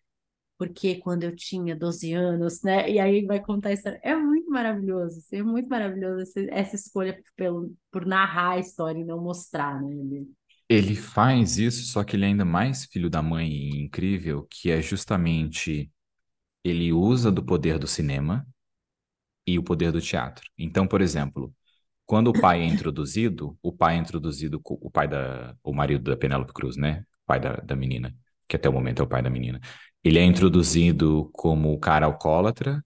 Porque quando eu tinha 12 anos, né? E aí vai contar isso. É muito maravilhoso, assim, é muito maravilhoso essa, essa escolha pelo, por narrar a história e não mostrar, né? Ele... faz isso, só que ele é ainda mais filho da mãe incrível, que é justamente ele usa do poder do cinema e o poder do teatro. Então, por exemplo, quando o pai é introduzido, o pai é introduzido, o pai da, o marido da Penélope Cruz, né? O pai da, da menina, que até o momento é o pai da menina. Ele é introduzido como o cara alcoólatra,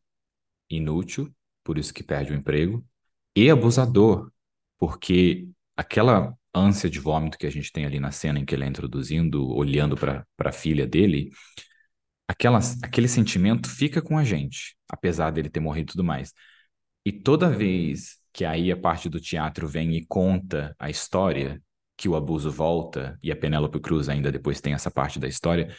inútil, por isso que perde o emprego, e abusador, porque aquela ânsia de vômito que a gente tem ali na cena em que ele é introduzindo, olhando para a filha dele, aquela, aquele sentimento fica com a gente, apesar dele ter morrido e tudo mais. E toda vez que aí a parte do teatro vem e conta a história, que o abuso volta e a Penélope Cruz ainda depois tem essa parte da história,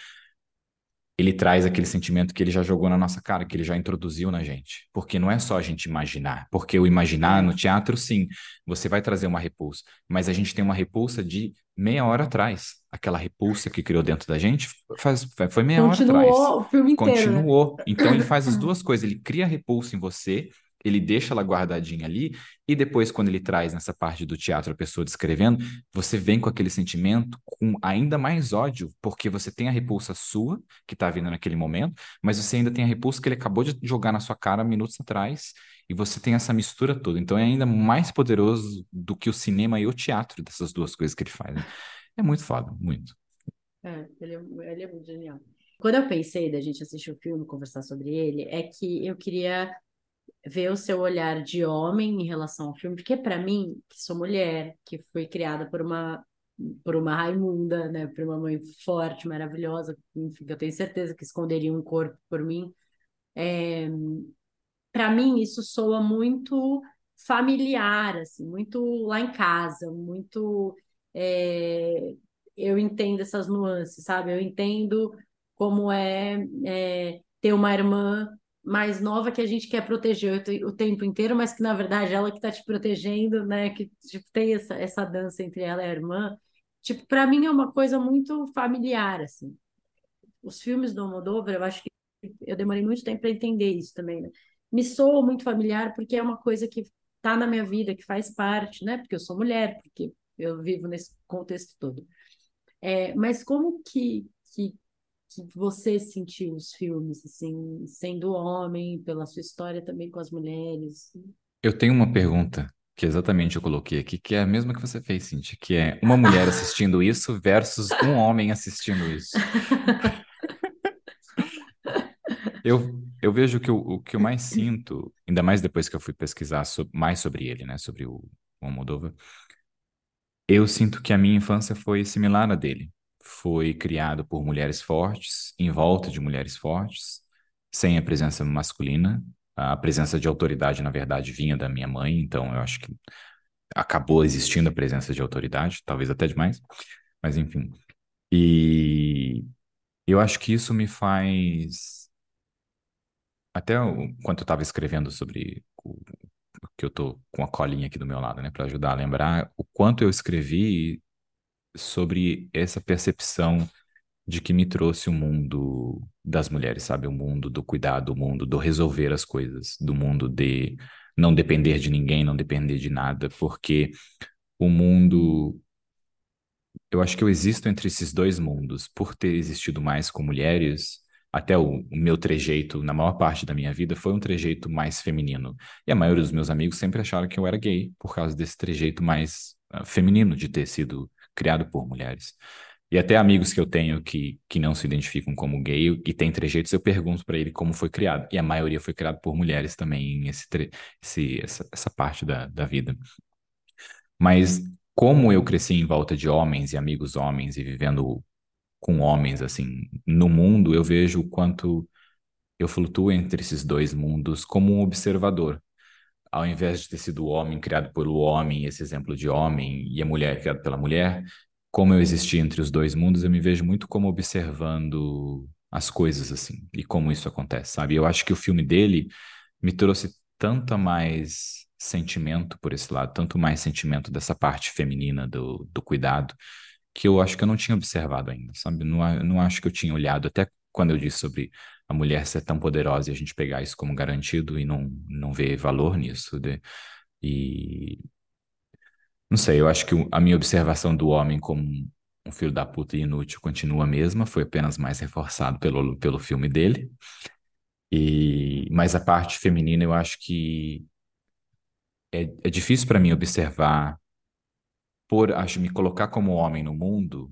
ele traz aquele sentimento que ele já jogou na nossa cara, que ele já introduziu na gente. Porque não é só a gente imaginar, porque o imaginar no teatro, sim, você vai trazer uma repulsa, mas a gente tem uma repulsa de meia hora atrás. Aquela repulsa que criou dentro da gente faz, foi meia Continuou hora atrás. o filme inteiro. Né? Continuou. Então ele faz as *clears throat* duas coisas, ele cria repulsa em você ele deixa ela guardadinha ali, e depois, quando ele traz nessa parte do teatro a pessoa descrevendo, você vem com aquele sentimento com ainda mais ódio, porque você tem a repulsa sua, que está vindo naquele momento, mas você ainda tem a repulsa que ele acabou de jogar na sua cara minutos atrás, e você tem essa mistura toda. Então é ainda mais poderoso do que o cinema e o teatro dessas duas coisas que ele faz. Né? É muito foda, muito. É, ele é, ele é muito genial. Quando eu pensei da gente assistir o filme, conversar sobre ele, é que eu queria ver o seu olhar de homem em relação ao filme, porque para mim, que sou mulher, que fui criada por uma por uma Raimunda, né, por uma mãe forte, maravilhosa, enfim, eu tenho certeza que esconderia um corpo por mim. É, para mim isso soa muito familiar, assim, muito lá em casa, muito é, eu entendo essas nuances, sabe? Eu entendo como é, é ter uma irmã mais nova que a gente quer proteger o tempo inteiro, mas que na verdade ela que está te protegendo, né? Que tipo, tem essa, essa dança entre ela e a irmã. Tipo, para mim é uma coisa muito familiar, assim. Os filmes do Almodóvar, eu acho que eu demorei muito tempo para entender isso também, né? Me soa muito familiar porque é uma coisa que está na minha vida, que faz parte, né? Porque eu sou mulher, porque eu vivo nesse contexto todo. É, mas como que, que, que você sentiu os filmes, assim, sendo homem, pela sua história também com as mulheres? Eu tenho uma pergunta que exatamente eu coloquei aqui, que é a mesma que você fez, Cintia, que é uma mulher *laughs* assistindo isso versus um homem assistindo isso. *laughs* Eu, eu vejo que o, o que eu mais sinto, ainda mais depois que eu fui pesquisar mais sobre ele, né, sobre o, o Moldova, eu sinto que a minha infância foi similar à dele. Foi criado por mulheres fortes, em volta de mulheres fortes, sem a presença masculina. A presença de autoridade, na verdade, vinha da minha mãe, então eu acho que acabou existindo a presença de autoridade, talvez até demais, mas enfim. E eu acho que isso me faz até enquanto eu estava escrevendo sobre o que eu tô com a colinha aqui do meu lado, né, para ajudar a lembrar o quanto eu escrevi sobre essa percepção de que me trouxe o mundo das mulheres, sabe? O mundo do cuidado, o mundo do resolver as coisas, do mundo de não depender de ninguém, não depender de nada, porque o mundo eu acho que eu existo entre esses dois mundos, por ter existido mais com mulheres, até o, o, meu trejeito, na maior parte da minha vida, foi um trejeito mais feminino. E a maioria dos meus amigos sempre acharam que eu era gay por causa desse trejeito mais uh, feminino de ter sido criado por mulheres. E até amigos que eu tenho que, que não se identificam como gay e têm trejeitos, eu pergunto para ele como foi criado. E a maioria foi criado por mulheres também, esse, esse, essa, essa parte da, da vida. Mas como eu cresci em volta de homens e amigos homens e vivendo com homens, assim, no mundo, eu vejo o quanto eu flutuo entre esses dois mundos como um observador. Ao invés de ter sido o homem criado pelo homem, esse exemplo de homem, e a mulher criada pela mulher, como eu existi entre os dois mundos, eu me vejo muito como observando as coisas, assim, e como isso acontece, sabe? Eu acho que o filme dele me trouxe tanta mais sentimento por esse lado, tanto mais sentimento dessa parte feminina do, do cuidado, que eu acho que eu não tinha observado ainda, sabe? Não, não acho que eu tinha olhado, até quando eu disse sobre a mulher ser tão poderosa e a gente pegar isso como garantido e não, não ver valor nisso. De, e. Não sei, eu acho que a minha observação do homem como um filho da puta e inútil continua a mesma, foi apenas mais reforçado pelo, pelo filme dele. E, mas a parte feminina eu acho que é, é difícil para mim observar por acho me colocar como homem no mundo,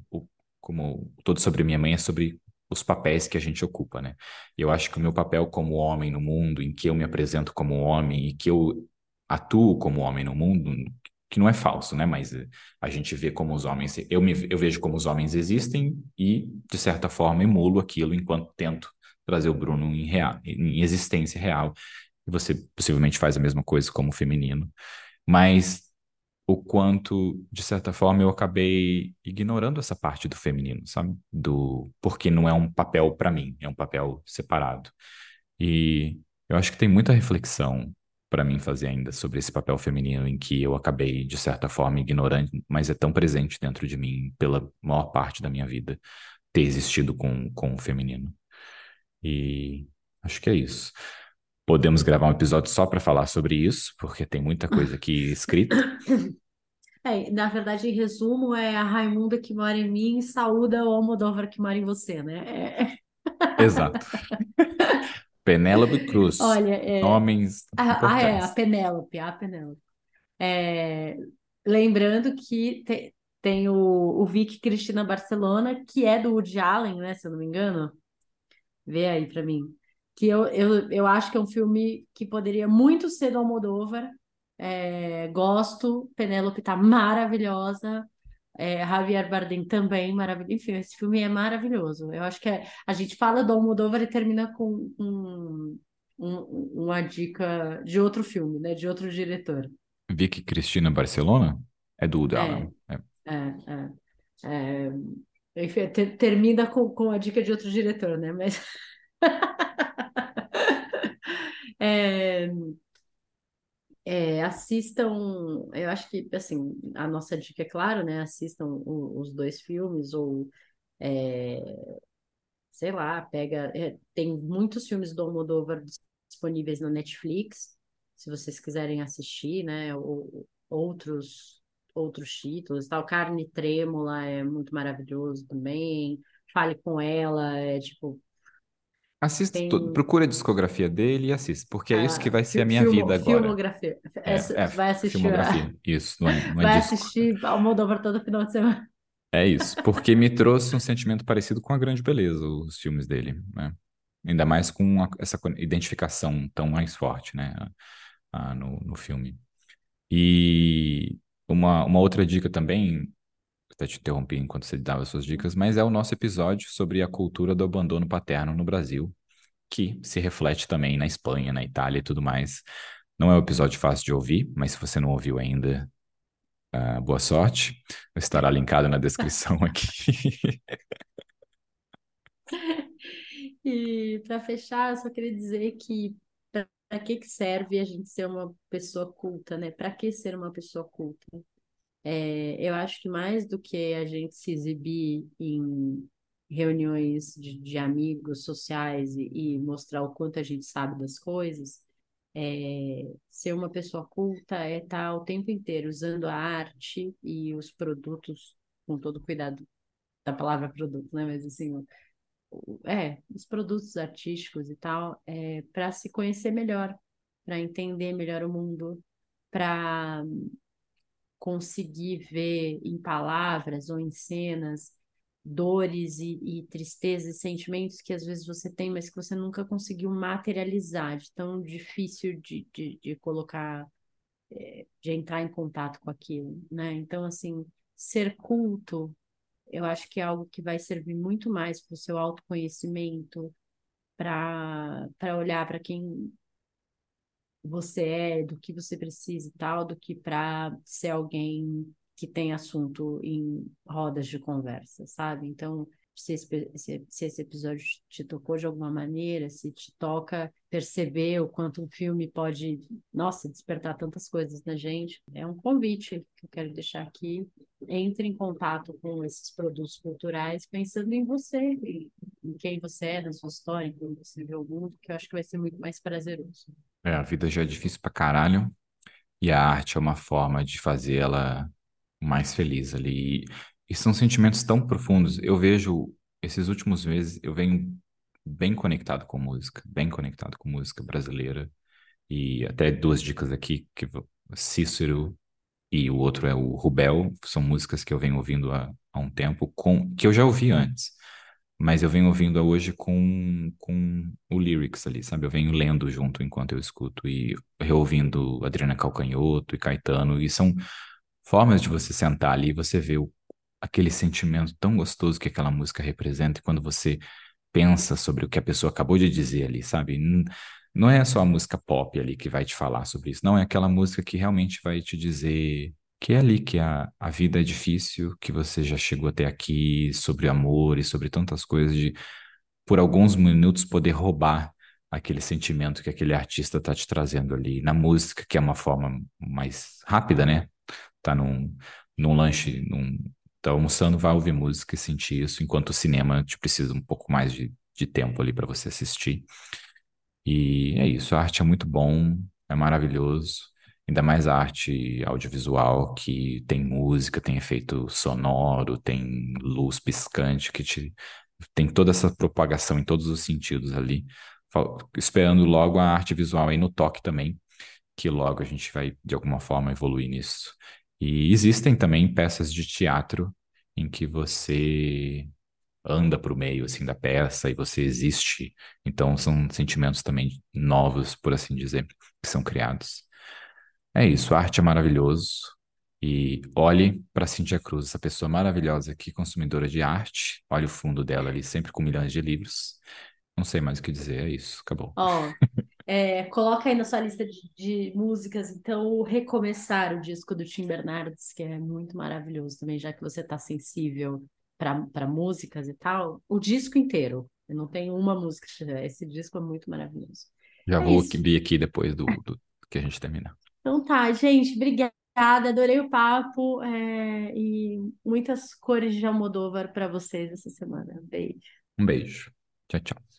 como todo sobre minha mãe é sobre os papéis que a gente ocupa, né? Eu acho que o meu papel como homem no mundo, em que eu me apresento como homem e que eu atuo como homem no mundo, que não é falso, né? Mas a gente vê como os homens, eu me eu vejo como os homens existem e de certa forma emulo aquilo enquanto tento trazer o Bruno em real, em existência real. E você possivelmente faz a mesma coisa como feminino, mas o quanto, de certa forma, eu acabei ignorando essa parte do feminino, sabe? Do porque não é um papel para mim, é um papel separado. E eu acho que tem muita reflexão para mim fazer ainda sobre esse papel feminino em que eu acabei, de certa forma, ignorando, mas é tão presente dentro de mim pela maior parte da minha vida ter existido com, com o feminino. E acho que é isso. Podemos gravar um episódio só para falar sobre isso, porque tem muita coisa aqui escrita. *laughs* É, na verdade, em resumo, é a Raimunda que mora em mim saúda o Almodóvar que mora em você, né? É... Exato. *laughs* Penélope Cruz. Olha, é... Homens ah, é, a Penélope, a Penélope. É... Lembrando que te, tem o, o Vic Cristina Barcelona, que é do Woody Allen, né? Se eu não me engano. Vê aí para mim que eu, eu, eu acho que é um filme que poderia muito ser do Almodóvar. É, gosto, Penélope tá maravilhosa, é, Javier Bardem também maravilhoso. Enfim, esse filme é maravilhoso. Eu acho que é, a gente fala do Almodóvar e termina com um, um, uma dica de outro filme, né? De outro diretor. Vicky Cristina Barcelona? É do Woody é, Allen. É, é, é. Enfim, ter, termina com, com a dica de outro diretor, né? Mas. *laughs* é, é, assistam, eu acho que, assim, a nossa dica é claro, né? Assistam o, os dois filmes, ou, é, sei lá, pega... É, tem muitos filmes do Almodóvar disponíveis na Netflix, se vocês quiserem assistir, né? Ou, outros, outros títulos, tal. Carne Trêmula é muito maravilhoso também. Fale com ela, é tipo, Assista, tem procura a discografia dele e assista, porque é isso que vai ser a minha filmo, vida agora. filmografia. É, é, vai assistir filmografia. a, Isso, não é, *laughs* não é vai disco. assistir Almodóvar todo final de semana. É isso, porque me *laughs* trouxe um sentimento parecido com a grande beleza, os filmes dele, né? Ainda mais com a- essa identificação tão mais forte, né? ah, no, no filme. E uma, uma outra dica também, até te interrompi enquanto você dava suas dicas, mas é o nosso episódio sobre a cultura do abandono paterno no Brasil, que se reflete também na Espanha, na Itália e tudo mais. Não é um episódio fácil de ouvir, mas se você não ouviu ainda, ah, boa sorte. Estará linkado na descrição *laughs* aqui. E para fechar, eu só queria dizer que para que que serve a gente ser uma pessoa culta, né? Para que ser uma pessoa culta? É, eu acho que mais do que a gente se exibir em reuniões de, de amigos sociais e, e mostrar o quanto a gente sabe das coisas, é, ser uma pessoa culta é estar o tempo inteiro usando a arte e os produtos com todo cuidado da palavra produto, né? Mas assim, é, os produtos artísticos e tal, é, para se conhecer melhor, para entender melhor o mundo, para conseguir ver em palavras ou em cenas dores e, e tristezas e sentimentos que às vezes você tem, mas que você nunca conseguiu materializar, de tão difícil de, de, de colocar, eh, de entrar em contato com aquilo, né? Então, assim, ser culto, eu acho que é algo que vai servir muito mais para o seu autoconhecimento, para para olhar para quem você é, do que você precisa e tal, do que para ser alguém que tem assunto em rodas de conversa, sabe? Então, se esse, se, se esse episódio te tocou de alguma maneira, se te toca perceber o quanto um filme pode, nossa, despertar tantas coisas na gente, é um convite que eu quero deixar aqui. Entre em contato com esses produtos culturais, pensando em você, em em quem você é, na sua história, em como você vê o mundo, que eu acho que vai ser muito mais prazeroso. É, a vida já é difícil pra caralho, e a arte é uma forma de fazer ela mais feliz ali. E, e são sentimentos tão profundos. Eu vejo, esses últimos meses, eu venho bem conectado com música, bem conectado com música brasileira. E até duas dicas aqui, que Cícero e o outro é o Rubel, são músicas que eu venho ouvindo há, há um tempo, com que eu já ouvi antes, mas eu venho ouvindo hoje com, com o lyrics ali, sabe? Eu venho lendo junto enquanto eu escuto e reouvindo Adriana Calcanhoto e Caetano, e são formas de você sentar ali e você ver o, aquele sentimento tão gostoso que aquela música representa, e quando você pensa sobre o que a pessoa acabou de dizer ali, sabe? Não é só a música pop ali que vai te falar sobre isso, não, é aquela música que realmente vai te dizer que é ali que a, a vida é difícil, que você já chegou até aqui, sobre amor e sobre tantas coisas, de por alguns minutos poder roubar aquele sentimento que aquele artista tá te trazendo ali na música, que é uma forma mais rápida, né? Tá num, num lanche, num, tá almoçando, vai ouvir música e sentir isso, enquanto o cinema te precisa um pouco mais de, de tempo ali para você assistir. E é isso, a arte é muito bom, é maravilhoso. Ainda mais a arte audiovisual, que tem música, tem efeito sonoro, tem luz piscante, que te, tem toda essa propagação em todos os sentidos ali. Esperando logo a arte visual aí no toque também, que logo a gente vai, de alguma forma, evoluir nisso. E existem também peças de teatro em que você anda para o meio assim da peça e você existe. Então são sentimentos também novos, por assim dizer, que são criados. É isso, arte é maravilhoso. E olhe para Cintia Cruz, essa pessoa maravilhosa aqui, consumidora de arte. Olha o fundo dela ali, sempre com milhões de livros. Não sei mais o que dizer, é isso, acabou. Ó, é, coloca aí na sua lista de, de músicas, então, o Recomeçar, o disco do Tim Bernardes, que é muito maravilhoso também, já que você tá sensível para músicas e tal, o disco inteiro. Eu não tenho uma música, *laughs* esse disco é muito maravilhoso. Já É vou isso. aqui, aqui depois do, do que a gente terminar. Então tá, gente, obrigada, adorei o papo é, e muitas cores de Almodóvar para vocês essa semana. Beijo. Um beijo. Tchau, tchau.